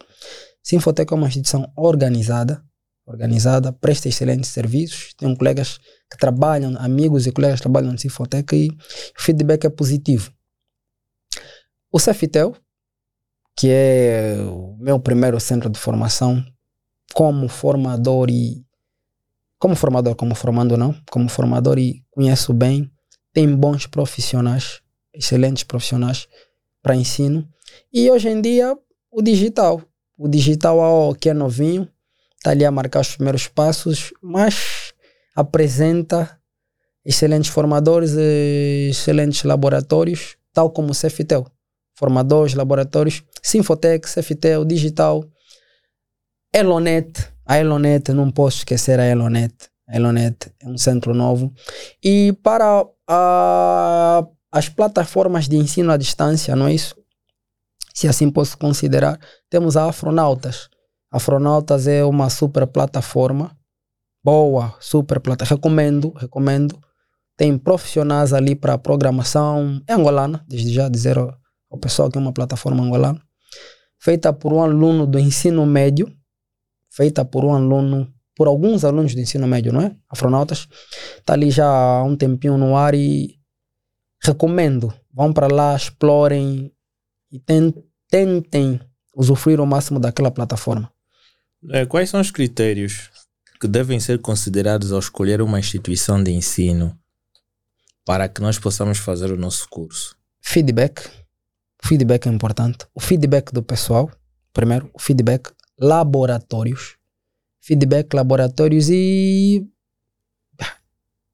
Sinfotec é uma instituição organizada, organizada, presta excelentes serviços. Tenho colegas que trabalham, amigos e colegas que trabalham no Sinfotec e o feedback é positivo. O Cefitel, que é o meu primeiro centro de formação como formador e, como formador, como formando não, como formador e conheço bem, tem bons profissionais, excelentes profissionais para ensino. E hoje em dia, o digital. O digital, que é novinho, está ali a marcar os primeiros passos, mas apresenta excelentes formadores, excelentes laboratórios, tal como o CFTEL. Formadores, laboratórios, Sinfotec, CFTEL, Digital, Elonet. A Elonet, não posso esquecer a Elonet. A Elonet é um centro novo. E para a, as plataformas de ensino à distância, não é isso? Se assim posso considerar, temos a Afronautas. Afronautas é uma super plataforma. Boa, super plataforma. Recomendo, recomendo. Tem profissionais ali para programação. É angolana, desde já dizer ao pessoal que é uma plataforma angolana. Feita por um aluno do ensino médio. Feita por um aluno, por alguns alunos do ensino médio, não é? Afronautas. Está ali já há um tempinho no ar e recomendo. Vão para lá, explorem e tentem usufruir o máximo daquela plataforma. É, quais são os critérios que devem ser considerados ao escolher uma instituição de ensino para que nós possamos fazer o nosso curso? Feedback. Feedback é importante. O feedback do pessoal, primeiro, o feedback laboratórios. Feedback laboratórios e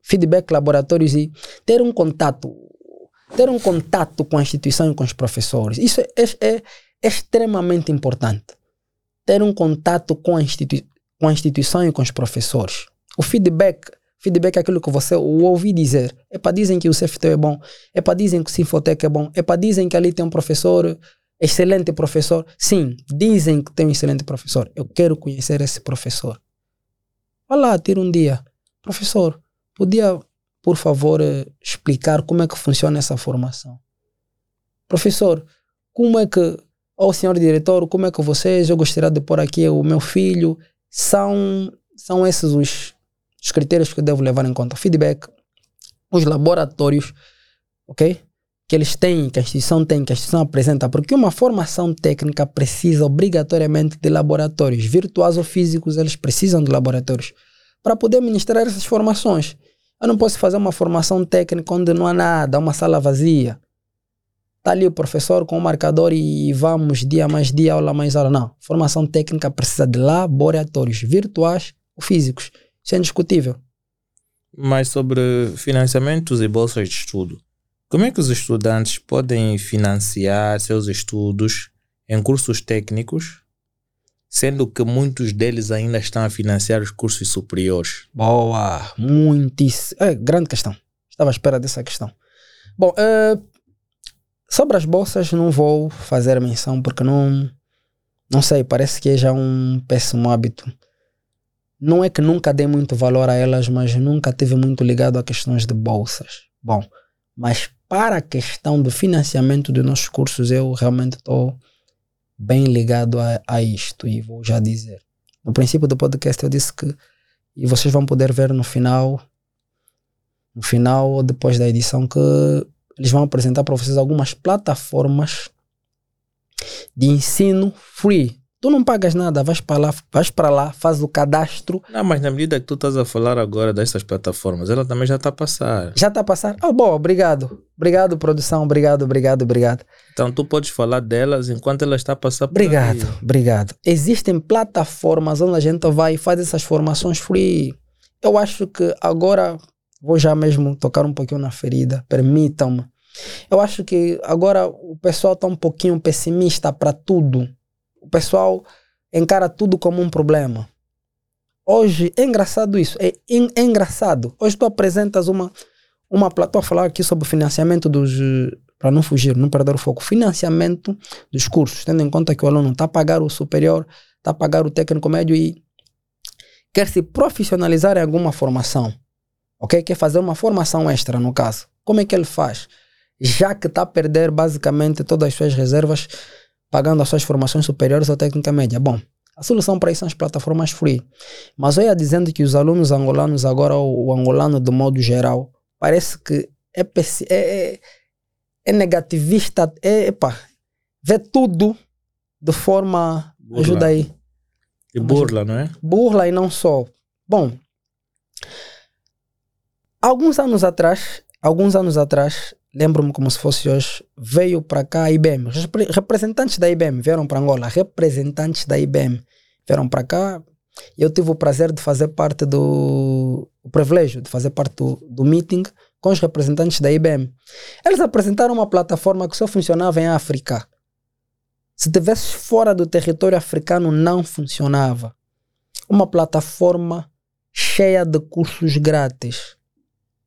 feedback laboratórios e ter um contato ter um contato com a instituição e com os professores. Isso é, é, é extremamente importante. Ter um contato com a, com a instituição e com os professores. O feedback, feedback é aquilo que você ouvi dizer. É para dizem que o CFT é bom, é para dizem que o Sinfotec é bom, é para dizem que ali tem um professor, excelente professor. Sim, dizem que tem um excelente professor. Eu quero conhecer esse professor. Vá lá, tira um dia. Professor, podia por favor, eh, explicar como é que funciona essa formação. Professor, como é que, ou oh, senhor diretor, como é que vocês, eu gostaria de pôr aqui o meu filho, são, são esses os, os critérios que eu devo levar em conta. Feedback, os laboratórios, ok? Que eles têm, que a instituição tem, que a instituição apresenta, porque uma formação técnica precisa obrigatoriamente de laboratórios, virtuais ou físicos, eles precisam de laboratórios para poder ministrar essas formações. Eu não posso fazer uma formação técnica onde não há nada, uma sala vazia. Está ali o professor com o marcador e vamos dia mais dia, aula mais aula. Não. Formação técnica precisa de laboratórios virtuais ou físicos. Isso é indiscutível. Mas sobre financiamentos e bolsas de estudo, como é que os estudantes podem financiar seus estudos em cursos técnicos sendo que muitos deles ainda estão a financiar os cursos superiores? Boa, muitíssimo. É, grande questão. Estava à espera dessa questão. Bom, uh, sobre as bolsas não vou fazer menção porque não, não sei, parece que é já um péssimo hábito. Não é que nunca dei muito valor a elas, mas nunca tive muito ligado a questões de bolsas. Bom, mas para a questão do financiamento dos nossos cursos, eu realmente estou bem ligado a, a isto e vou já dizer. No princípio do podcast eu disse que e vocês vão poder ver no final no final ou depois da edição que eles vão apresentar para vocês algumas plataformas de ensino free Tu não pagas nada, vais para lá, vais para lá, faz o cadastro. Não, mas na medida que tu estás a falar agora dessas plataformas, ela também já está a passar. Já está a passar? Ah, bom, obrigado. Obrigado, produção. Obrigado, obrigado, obrigado. Então tu podes falar delas enquanto ela está a passar por Obrigado, aí. obrigado. Existem plataformas onde a gente vai e faz essas formações free. Eu acho que agora vou já mesmo tocar um pouquinho na ferida, permitam-me. Eu acho que agora o pessoal está um pouquinho pessimista para tudo o pessoal encara tudo como um problema. Hoje é engraçado isso, é, é engraçado. Hoje tu apresentas uma, uma estou a falar aqui sobre financiamento dos, para não fugir, não perder o foco, financiamento dos cursos, tendo em conta que o aluno está a pagar o superior, está a pagar o técnico médio e quer se profissionalizar em alguma formação, ok? Quer fazer uma formação extra, no caso. Como é que ele faz? Já que está a perder basicamente todas as suas reservas pagando as suas formações superiores ou técnica média. Bom, a solução para isso são as plataformas free. Mas eu ia dizendo que os alunos angolanos agora, o, angolano do modo geral, parece que é, é, é, é negativista, é, epa, vê tudo de forma... Burla. Ajuda aí. E burla, não é? Burla e não só. Bom, Alguns anos atrás, alguns anos atrás, lembro-me como se fosse hoje, veio para cá a IBM. Os repre- representantes da IBM vieram para Angola, representantes da IBM vieram para cá. Eu tive o prazer de fazer parte do. o privilégio de fazer parte do, do meeting com os representantes da IBM. Eles apresentaram uma plataforma que só funcionava em África. Se tivesse fora do território africano, não funcionava. Uma plataforma cheia de cursos grátis.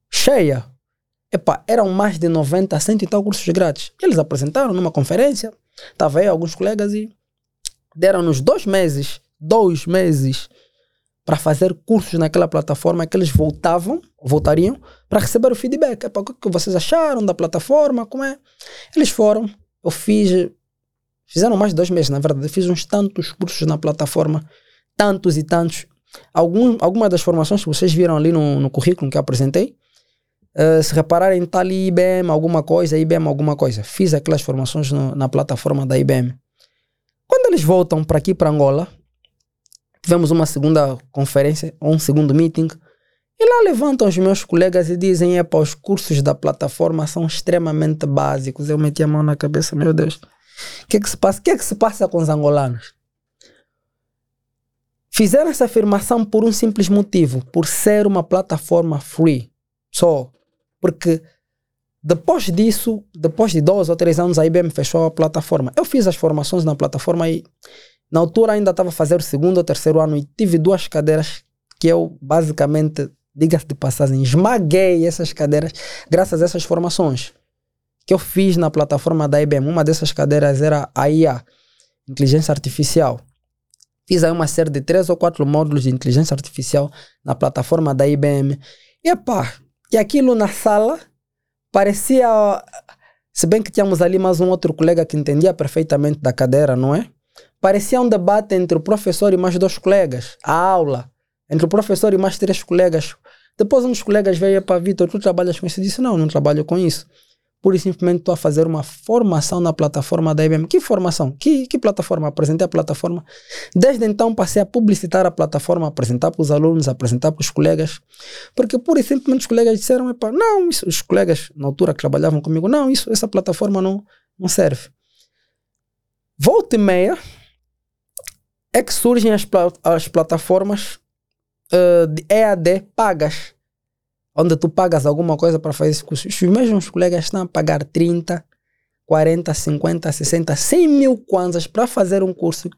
Cheia. Epá, eram mais de 90, 100 e tal cursos grátis. Eles apresentaram numa conferência. Estava aí alguns colegas e deram-nos dois meses, dois meses, para fazer cursos naquela plataforma que eles voltavam, voltariam, para receber o feedback. Epá, o que que vocês acharam da plataforma? Como é? Eles foram, eu fiz, fizeram mais de dois meses, na verdade. Fiz uns tantos cursos na plataforma, tantos e tantos. Algum, algumas das formações que vocês viram ali no, no currículo que apresentei, Uh, se repararem, está ali IBM alguma coisa, IBM alguma coisa. Fiz aquelas formações no- na plataforma da IBM. Quando eles voltam para aqui, para Angola, tivemos uma segunda conferência, ou um segundo meeting, e lá levantam os meus colegas e dizem: Epa, os cursos da plataforma são extremamente básicos. Eu meti a mão na cabeça, meu Deus. O que é que se passa? O que é que se passa com os angolanos? Fizeram essa afirmação por um simples motivo, por ser uma plataforma free. Só. Porque depois disso, depois de dois ou três anos, a IBM fechou a plataforma. Eu fiz as formações na plataforma e na altura ainda estava a fazer o segundo ou terceiro ano e tive duas cadeiras que eu basicamente, diga-se de passagem, esmaguei essas cadeiras graças a essas formações que eu fiz na plataforma da IBM. Uma dessas cadeiras era a IA, Inteligência Artificial. Fiz aí uma série de três ou quatro módulos de inteligência artificial na plataforma da IBM. E epá, e aquilo na sala parecia. Se bem que tínhamos ali mais um outro colega que entendia perfeitamente da cadeira, não é? Parecia um debate entre o professor e mais dois colegas. A aula. Entre o professor e mais três colegas. Depois um dos colegas veio para Vitor, tu trabalhas com isso? Eu disse, não, não trabalho com isso. Pura e simplesmente estou a fazer uma formação na plataforma da IBM. Que formação? Que, que plataforma? Apresentei a plataforma. Desde então passei a publicitar a plataforma, apresentar para os alunos, apresentar para os colegas. Porque pura e simplesmente os colegas disseram, não, isso, os colegas na altura que trabalhavam comigo, não, isso, essa plataforma não, não serve. Volta e meia é que surgem as, as plataformas eh, de EAD pagas, onde tu pagas alguma coisa para fazer esse curso. Os mesmos colegas estão a pagar 30, 40, 50, 60, 100 mil kwanzas para fazer um curso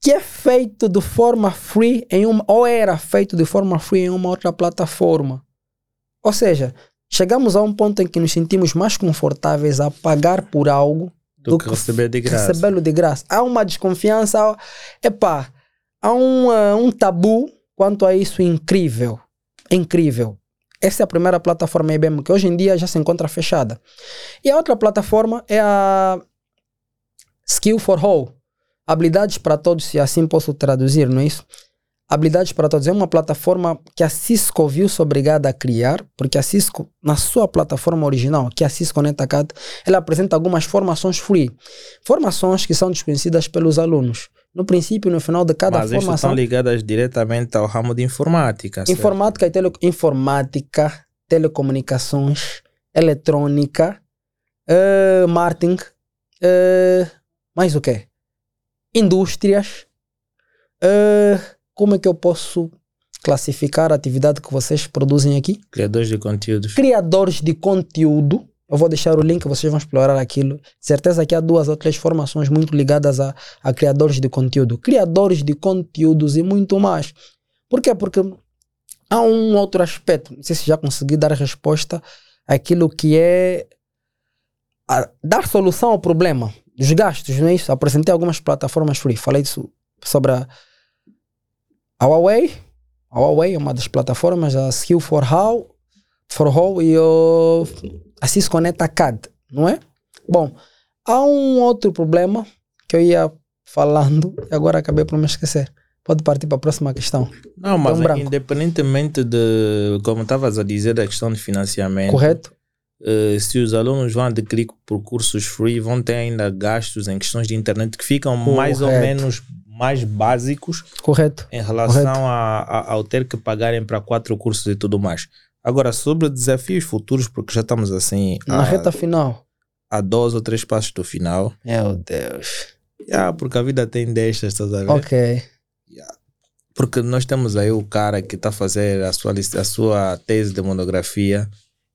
que é feito de forma free em uma, ou era feito de forma free em uma outra plataforma. Ou seja, chegamos a um ponto em que nos sentimos mais confortáveis a pagar por algo Do que receber de graça. recebê-lo de graça. Há uma desconfiança, epá, há um, ah, um tabu quanto a isso incrível. Incrível. Essa é a primeira plataforma IBM que hoje em dia já se encontra fechada. E a outra plataforma é a Skill for All. Habilidades para todos, se assim posso traduzir, não é isso? Habilidades para todos é uma plataforma que a Cisco viu-se obrigada a criar, porque a Cisco, na sua plataforma original, que é a Cisco NetAcad, ela apresenta algumas formações free. Formações que são desconhecidas pelos alunos. No princípio e no final de cada Mas formação. estão ligadas diretamente ao ramo de informática. certo? Informática e tele... informática, telecomunicações, eletrônica, eh, marketing, eh, mais o quê? Indústrias. eh, como é que eu posso classificar a atividade que vocês produzem aqui? Criadores de conteúdos. Criadores de conteúdo. Eu vou deixar o link, vocês vão explorar aquilo. Certeza que há duas ou três formações muito ligadas a, a criadores de conteúdo. Criadores de conteúdos e muito mais. Por quê? Porque há um outro aspecto. Não sei se já consegui dar resposta àquilo que é dar solução ao problema dos gastos, não é isso? Apresentei algumas plataformas free. Falei disso sobre a, a Huawei. A Huawei é uma das plataformas, a Skill for How, for How e o, a Cisco NetAcad, não é? Bom, há um outro problema que eu ia falando e agora acabei por me esquecer. Pode partir para a próxima questão. Não, mas branco. independentemente de, como estavas a dizer, da questão de financiamento, Correto? eh, se os alunos vão adquirir por cursos free, vão ter ainda gastos em questões de internet que ficam mais ou Correto. menos mais básicos Correto. em relação Correto. a, a- ao ter que pagarem para quatro cursos e tudo mais. Agora, sobre desafios futuros, porque já estamos assim Na a, reta final. a dois ou três passos do final. Meu Deus. Yeah, porque a vida tem destas, estás a ver? Ok. Porque nós temos aí o cara que está a fazer a sua, a sua tese de monografia,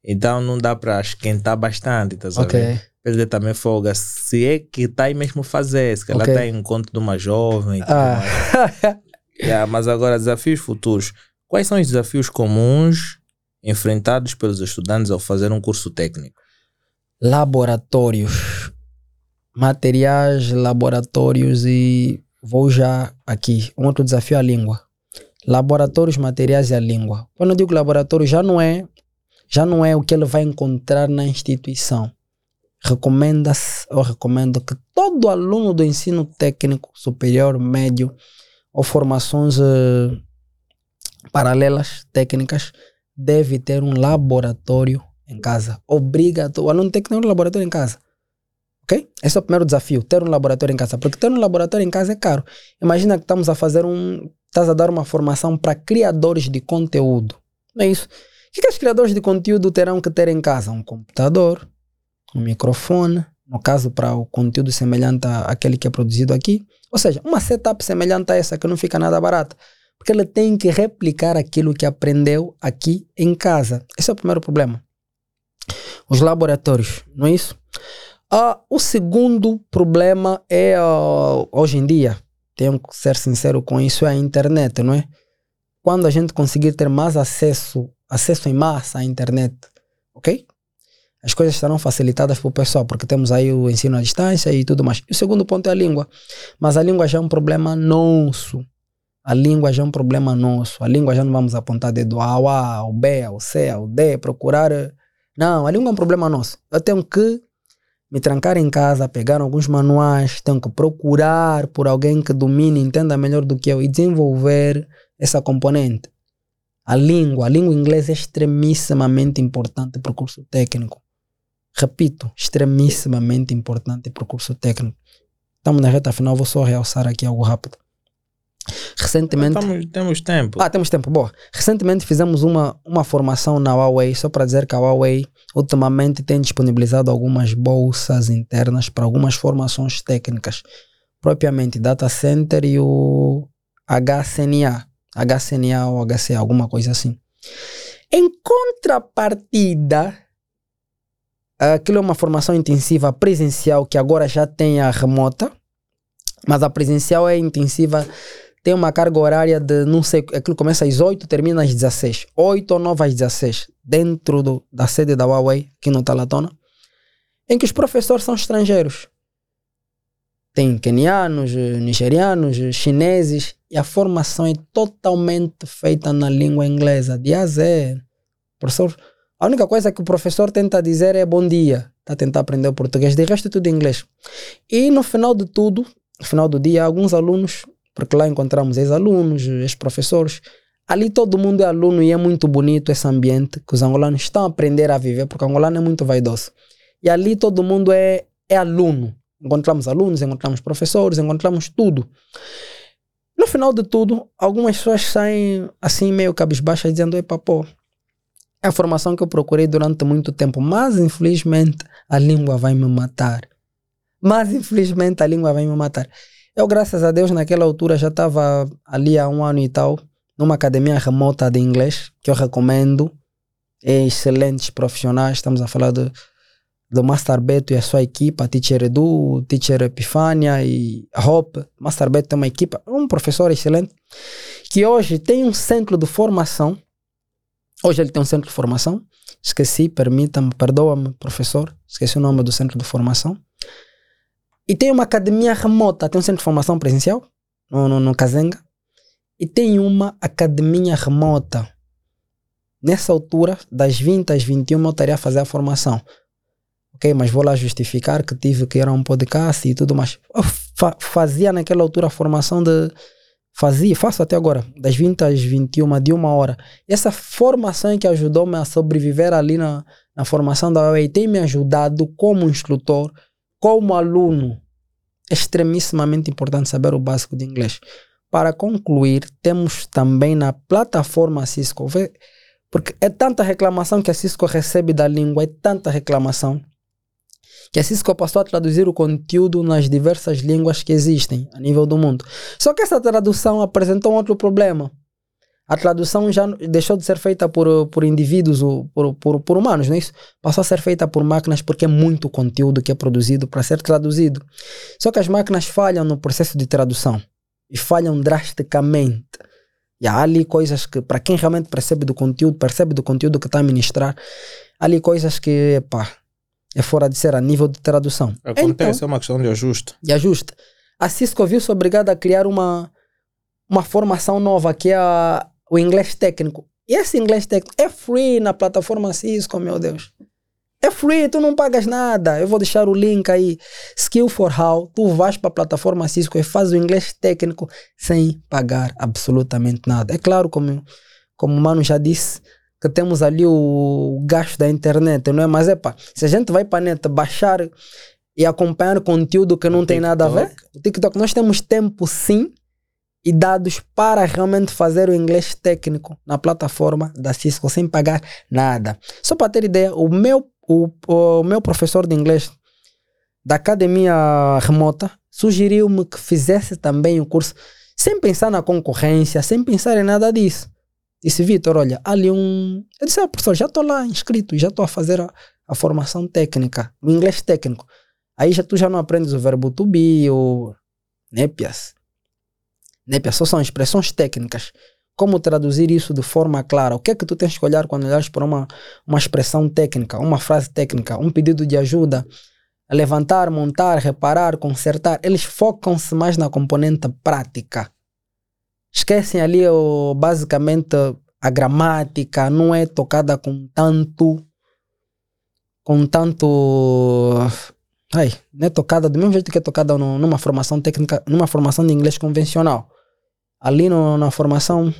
então não dá para esquentar bastante, estás a ver? Ok. Perder também folga. Se é que está aí mesmo fazer, se ela Ok. está em encontro de uma jovem Ah. Yeah, mas agora, desafios futuros. Quais são os desafios comuns enfrentados pelos estudantes ao fazer um curso técnico? laboratórios. Materiais, laboratórios e vou já aqui. Um outro desafio é a língua. Laboratórios, materiais e a língua. Quando eu digo laboratório, já não é, já não é o que ele vai encontrar na instituição. Recomenda-se, eu recomendo que todo aluno do ensino técnico superior, médio ou formações eh, paralelas técnicas deve ter um laboratório em casa. Obrigatório. O aluno tem que ter um laboratório em casa. Ok? Esse é o primeiro desafio, ter um laboratório em casa. Porque ter um laboratório em casa é caro. Imagina que estamos a fazer um. Estás a dar uma formação para criadores de conteúdo. Não é isso? O que, que os criadores de conteúdo terão que ter em casa? Um computador, um microfone, no caso, para o conteúdo semelhante àquele que é produzido aqui. Ou seja, uma setup semelhante a essa que não fica nada barata. Porque ele tem que replicar aquilo que aprendeu aqui em casa. Esse é o primeiro problema. Os laboratórios, não é isso? Ah, o segundo problema é, ah, hoje em dia, tenho que ser sincero com isso, é a internet, não é? Quando a gente conseguir ter mais acesso, acesso em massa à internet, ok? As coisas estarão facilitadas para o pessoal, porque temos aí o ensino à distância e tudo mais. E o segundo ponto é a língua. Mas a língua já é um problema nosso. A língua já é um problema nosso. A língua já não vamos apontar dedo ao A, ao B, ao C, ao D, procurar. eh, Não, a língua é um problema nosso. Eu tenho que me trancar em casa, pegar alguns manuais, tenho que procurar por alguém que domine, entenda melhor do que eu e desenvolver essa componente. A língua, a língua inglesa é extremissimamente importante para o curso técnico. Repito, extremissimamente importante para o curso técnico. Estamos na reta final, vou só realçar aqui algo rápido. Recentemente. Estamos- temos tempo. Ah, temos tempo. Boa. Recentemente fizemos uma, uma formação na Huawei, só para dizer que a Huawei ultimamente tem disponibilizado algumas bolsas internas para algumas formações técnicas, propriamente Data Center e o HCNA. HCNA ou HCA, alguma coisa assim. Em contrapartida, aquilo é uma formação intensiva presencial que agora já tem a remota, mas a presencial é intensiva tem uma carga horária de, não sei, aquilo começa às 8 termina às 16. 8 ou 9 às 16, dentro do, da sede da Huawei, aqui no Talatona, em que os professores são estrangeiros. Tem quenianos, eh, nigerianos, eh, chineses, e a formação é totalmente feita na língua inglesa, de A Z. Professor, a única coisa que o professor tenta dizer é bom dia, está a tentar aprender o português, de resto é tudo em inglês. E no final de tudo, no final do dia, alguns alunos porque lá encontramos ex-alunos, ex-professores. Ali todo mundo é aluno e é muito bonito esse ambiente que os angolanos estão a aprender a viver, porque o angolano é muito vaidoso. E ali todo mundo é, é aluno. Encontramos alunos, encontramos professores, encontramos tudo. No final de tudo, algumas pessoas saem assim meio cabisbaixas dizendo, epa pô, é a formação que eu procurei durante muito tempo, mas infelizmente a língua vai me matar. Mas infelizmente a língua vai me matar. Eu, graças a Deus, naquela altura já estava ali há um ano e tal, numa academia remota de inglês, que eu recomendo. É excelentes profissionais. Estamos a falar do, Master Beto e a sua equipa, Teacher Edu, Teacher Epifânia e Hope. Master Beto tem uma equipa, um professor excelente, que hoje tem um centro de formação. Hoje ele tem um centro de formação. Esqueci, permita-me, perdoa-me, professor. Esqueci o nome do centro de formação. E tem uma academia remota, tem um centro de formação presencial no, no, no Kazenga. E tem uma academia remota. Nessa altura, das 20 às 21, eu estaria a fazer a formação. Ok, mas vou lá justificar que tive que ir a um podcast e tudo mais. Eu fa fazia naquela altura a formação de. Fazia, faço até agora, das 20 às 21, de uma hora. Essa formação que ajudou-me a sobreviver ali na, na formação da UAE tem me ajudado como instrutor como aluno. é extremissimamente importante saber o básico de inglês. Para concluir, temos também na plataforma Cisco, porque é tanta reclamação que a Cisco recebe da língua, é tanta reclamação, que a Cisco passou a traduzir o conteúdo nas diversas línguas que existem a nível do mundo. Só que essa tradução apresentou um outro problema. A tradução já deixou de ser feita por, por indivíduos, por, por, por humanos, não é isso? Passou a ser feita por máquinas porque é muito conteúdo que é produzido para ser traduzido. Só que as máquinas falham no processo de tradução e falham drasticamente. E há ali coisas que, para quem realmente percebe do conteúdo, percebe do conteúdo que está a ministrar, há ali coisas que, pá, é fora de ser a nível de tradução. Acontece, então, é uma questão de ajuste. De ajuste. A Cisco viu-se obrigada a criar uma, uma formação nova, que é a, o inglês técnico. E esse inglês técnico é free na plataforma Cisco, meu Deus. É free, tu não pagas nada. Eu vou deixar o link aí. Skill for How. Tu vais para a plataforma Cisco e faz o inglês técnico sem pagar absolutamente nada. É claro, como, como o Mano já disse, que temos ali o gasto da internet, não é? Mas é pá, se a gente vai para a net baixar e acompanhar conteúdo que não o tem TikTok. nada a ver, o TikTok, nós temos tempo sim e dados para realmente fazer o inglês técnico na plataforma da Cisco sem pagar nada. Só para ter ideia, o meu o, o meu professor de inglês da academia remota sugeriu-me que fizesse também o curso sem pensar na concorrência, sem pensar em nada disso. Disse, Vitor, olha, ali um. Eu disse, ah, professor, já estou lá inscrito, já estou a fazer a, a, formação técnica, o inglês técnico. Aí já, tu já não aprendes o verbo to be, ou népias. Népias só são expressões técnicas como traduzir isso de forma clara? O que é que tu tens que olhar quando olhas para uma, uma expressão técnica, uma frase técnica, um pedido de ajuda? Levantar, montar, reparar, consertar. Eles focam-se mais na componente prática. Esquecem ali o, basicamente a gramática, não é tocada com tanto. com tanto. Ai, não é tocada do mesmo jeito que é tocada numa formação técnica, numa formação de inglês convencional ali no, na formação,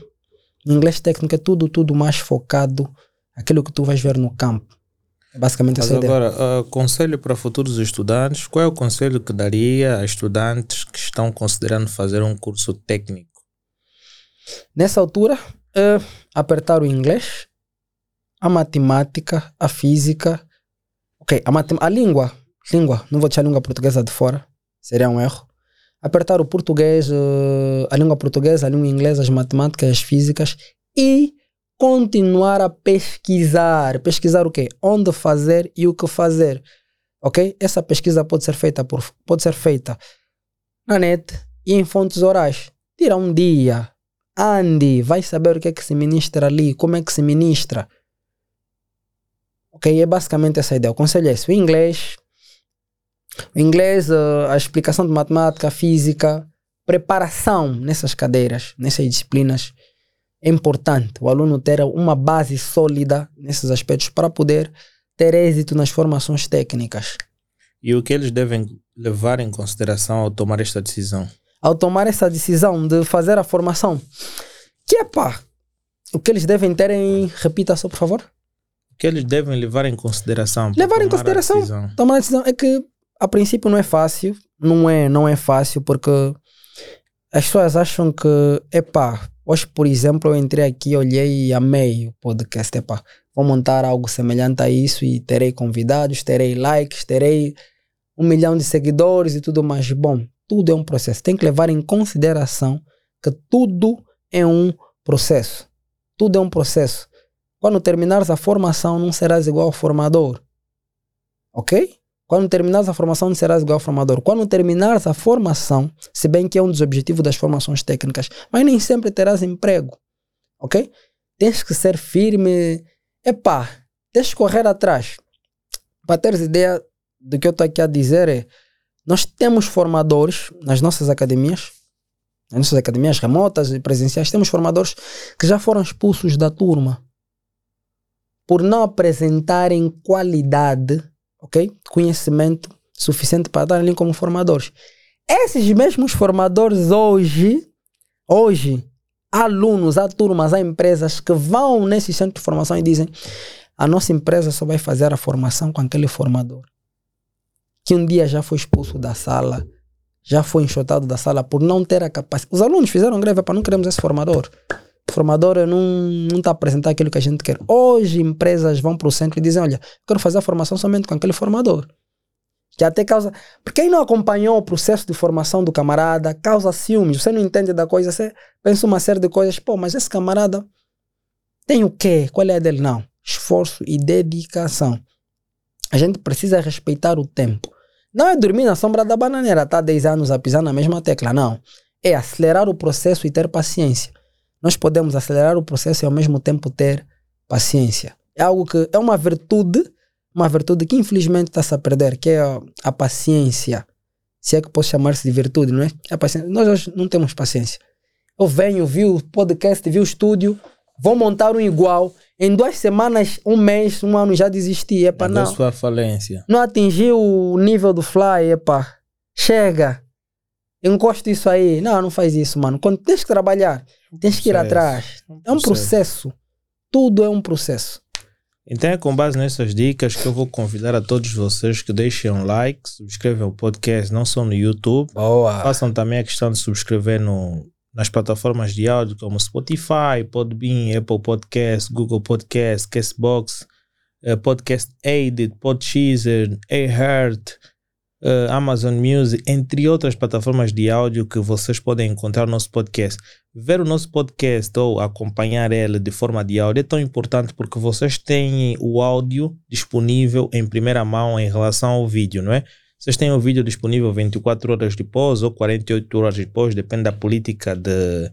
inglês técnico é tudo, tudo mais focado aquilo que tu vais ver no campo. É basicamente Mas essa agora, ideia. Uh, conselho para futuros estudantes, qual é o conselho que daria a estudantes que estão considerando fazer um curso técnico? Nessa altura, uh, apertar o inglês, a matemática, a física, ok, a, matem a língua, língua, não vou deixar a língua portuguesa de fora, seria um erro apertar o português, eh, a língua portuguesa, a língua inglesa, as matemáticas, as físicas e continuar a pesquisar. Pesquisar o quê? Onde fazer e o que fazer. Ok? Essa pesquisa pode ser feita por, pode ser feita na net e em fontes orais. Tira um dia, ande, vai saber o que é que se ministra ali, como é que se ministra. Ok? É basicamente essa ideia. O conselho é esse. O inglês, o inglês, a explicação de matemática, física, preparação nessas cadeiras, nessas disciplinas, é importante o aluno ter uma base sólida nesses aspectos para poder ter êxito nas formações técnicas. E o que eles devem levar em consideração ao tomar esta decisão? Ao tomar essa decisão de fazer a formação, que é pá, o que eles devem ter em. Repita só, por favor. O que eles devem levar em consideração? Levar em consideração. A tomar a decisão é que a princípio não é fácil, não é, não é fácil porque as pessoas acham que, epá, hoje por exemplo eu entrei aqui, olhei e amei o podcast, epá, vou montar algo semelhante a isso e terei convidados, terei likes, terei um milhão de seguidores e tudo mais. Bom, tudo é um processo. Tem que levar em consideração que tudo é um processo. Tudo é um processo. Quando terminares a formação, não serás igual ao formador. Ok? Quando terminares a formação, não serás igual ao formador. Quando terminares a formação, se bem que é um dos objetivos das formações técnicas, mas nem sempre terás emprego. Ok? Tens que ser firme. Epá, tens que correr atrás. Para teres ideia do que eu estou aqui a dizer, é, nós temos formadores nas nossas academias, nas nossas academias remotas e presenciais, temos formadores que já foram expulsos da turma por não apresentarem qualidade ok? Conhecimento suficiente para estar ali como formadores. Esses mesmos formadores hoje, hoje, há alunos, há turmas, há empresas que vão nesse centro de formação e dizem a nossa empresa só vai fazer a formação com aquele formador que um dia já foi expulso da sala, já foi enxotado da sala por não ter a capacidade. Os alunos fizeram greve para não queremos esse formador. O formador não está a apresentar aquilo que a gente quer. Hoje empresas vão para o centro e dizem, olha, quero fazer a formação somente com aquele formador. Que até causa... Porque quem não acompanhou o processo de formação do camarada, causa ciúmes. Você não entende da coisa, você pensa uma série de coisas. Pô, mas esse camarada tem o quê? Qual é a dele? Não. Esforço e dedicação. A gente precisa respeitar o tempo. Não é dormir na sombra da bananeira, tá 10 anos a pisar na mesma tecla, não. É acelerar o processo e ter paciência. Nós podemos acelerar o processo e ao mesmo tempo ter paciência. É algo que é uma virtude, uma virtude que infelizmente está-se a perder, que é a, a, paciência. Se é que posso chamar-se de virtude, não é? A paciência. Nós hoje não temos paciência. Eu venho, vi o podcast, vi o estúdio, vou montar um igual. Em duas semanas, um mês, um ano já desisti. Epa, não. sua falência. Não atingiu o nível do fly, epa. Chega. Encosta isso aí. Não, não faz isso, mano. Quando tens que trabalhar, tens que ir atrás. É um processo. Tudo é um processo. Então é com base nessas dicas que eu vou convidar a todos vocês que deixem um like, subscrevam o podcast não só no YouTube, Boa. façam também a questão de subscrever no, nas plataformas de áudio como Spotify, Podbean, Apple Podcast, Google Podcast, Castbox, uh, Podcast Aided, Podchaser, iHeart, uh, Amazon Music, entre outras plataformas de áudio que vocês podem encontrar no nosso podcast. Ver o nosso podcast ou acompanhar ele de forma de áudio é tão importante porque vocês têm o áudio disponível em primeira mão em relação ao vídeo, não é? Vocês têm o vídeo disponível 24 horas depois ou 48 horas depois, depende da política de,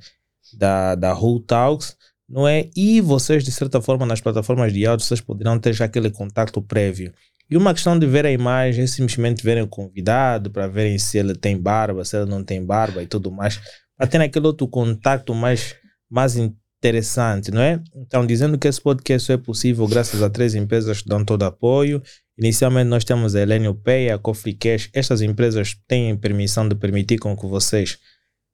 da, da Who Talks, não é? E vocês, de certa forma, nas plataformas de áudio, vocês poderão ter já aquele contato prévio. E uma questão de ver a imagem é simplesmente verem o convidado, para verem se ele tem barba, se ele não tem barba e tudo mais, para ter aquele outro contato mais, mais interessante, não é? Então, dizendo que esse podcast só é possível graças a três empresas que dão todo apoio Inicialmente nós temos a Elenio Pay, a Coffee Cash. Estas empresas têm permissão de permitir com que vocês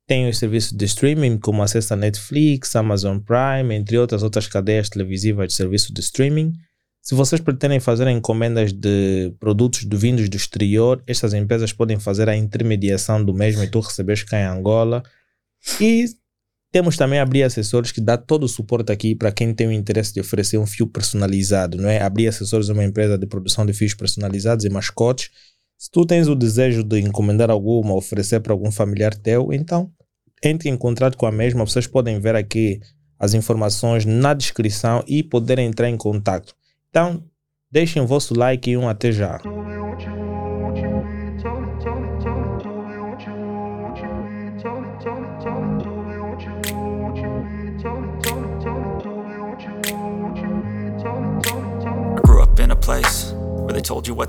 tenham os serviços de streaming, como acesso a Netflix, Amazon Prime, entre outras outras cadeias televisivas de serviço de streaming. Se vocês pretendem fazer encomendas de produtos vindos do exterior, estas empresas podem fazer a intermediação do mesmo e tu recebes cá em Angola. E temos também Abrir Acessórios que dá todo o suporte aqui para quem tem o interesse de oferecer um fio personalizado, não é? Abrir Acessórios é uma empresa de produção de fios personalizados e mascotes. Se tu tens o desejo de encomendar alguma, oferecer para algum familiar teu, então entre em contato com a mesma. Vocês podem ver aqui as informações na descrição e poderem entrar em contato. Então, deixem o vosso like e um até já. Place where they told you what to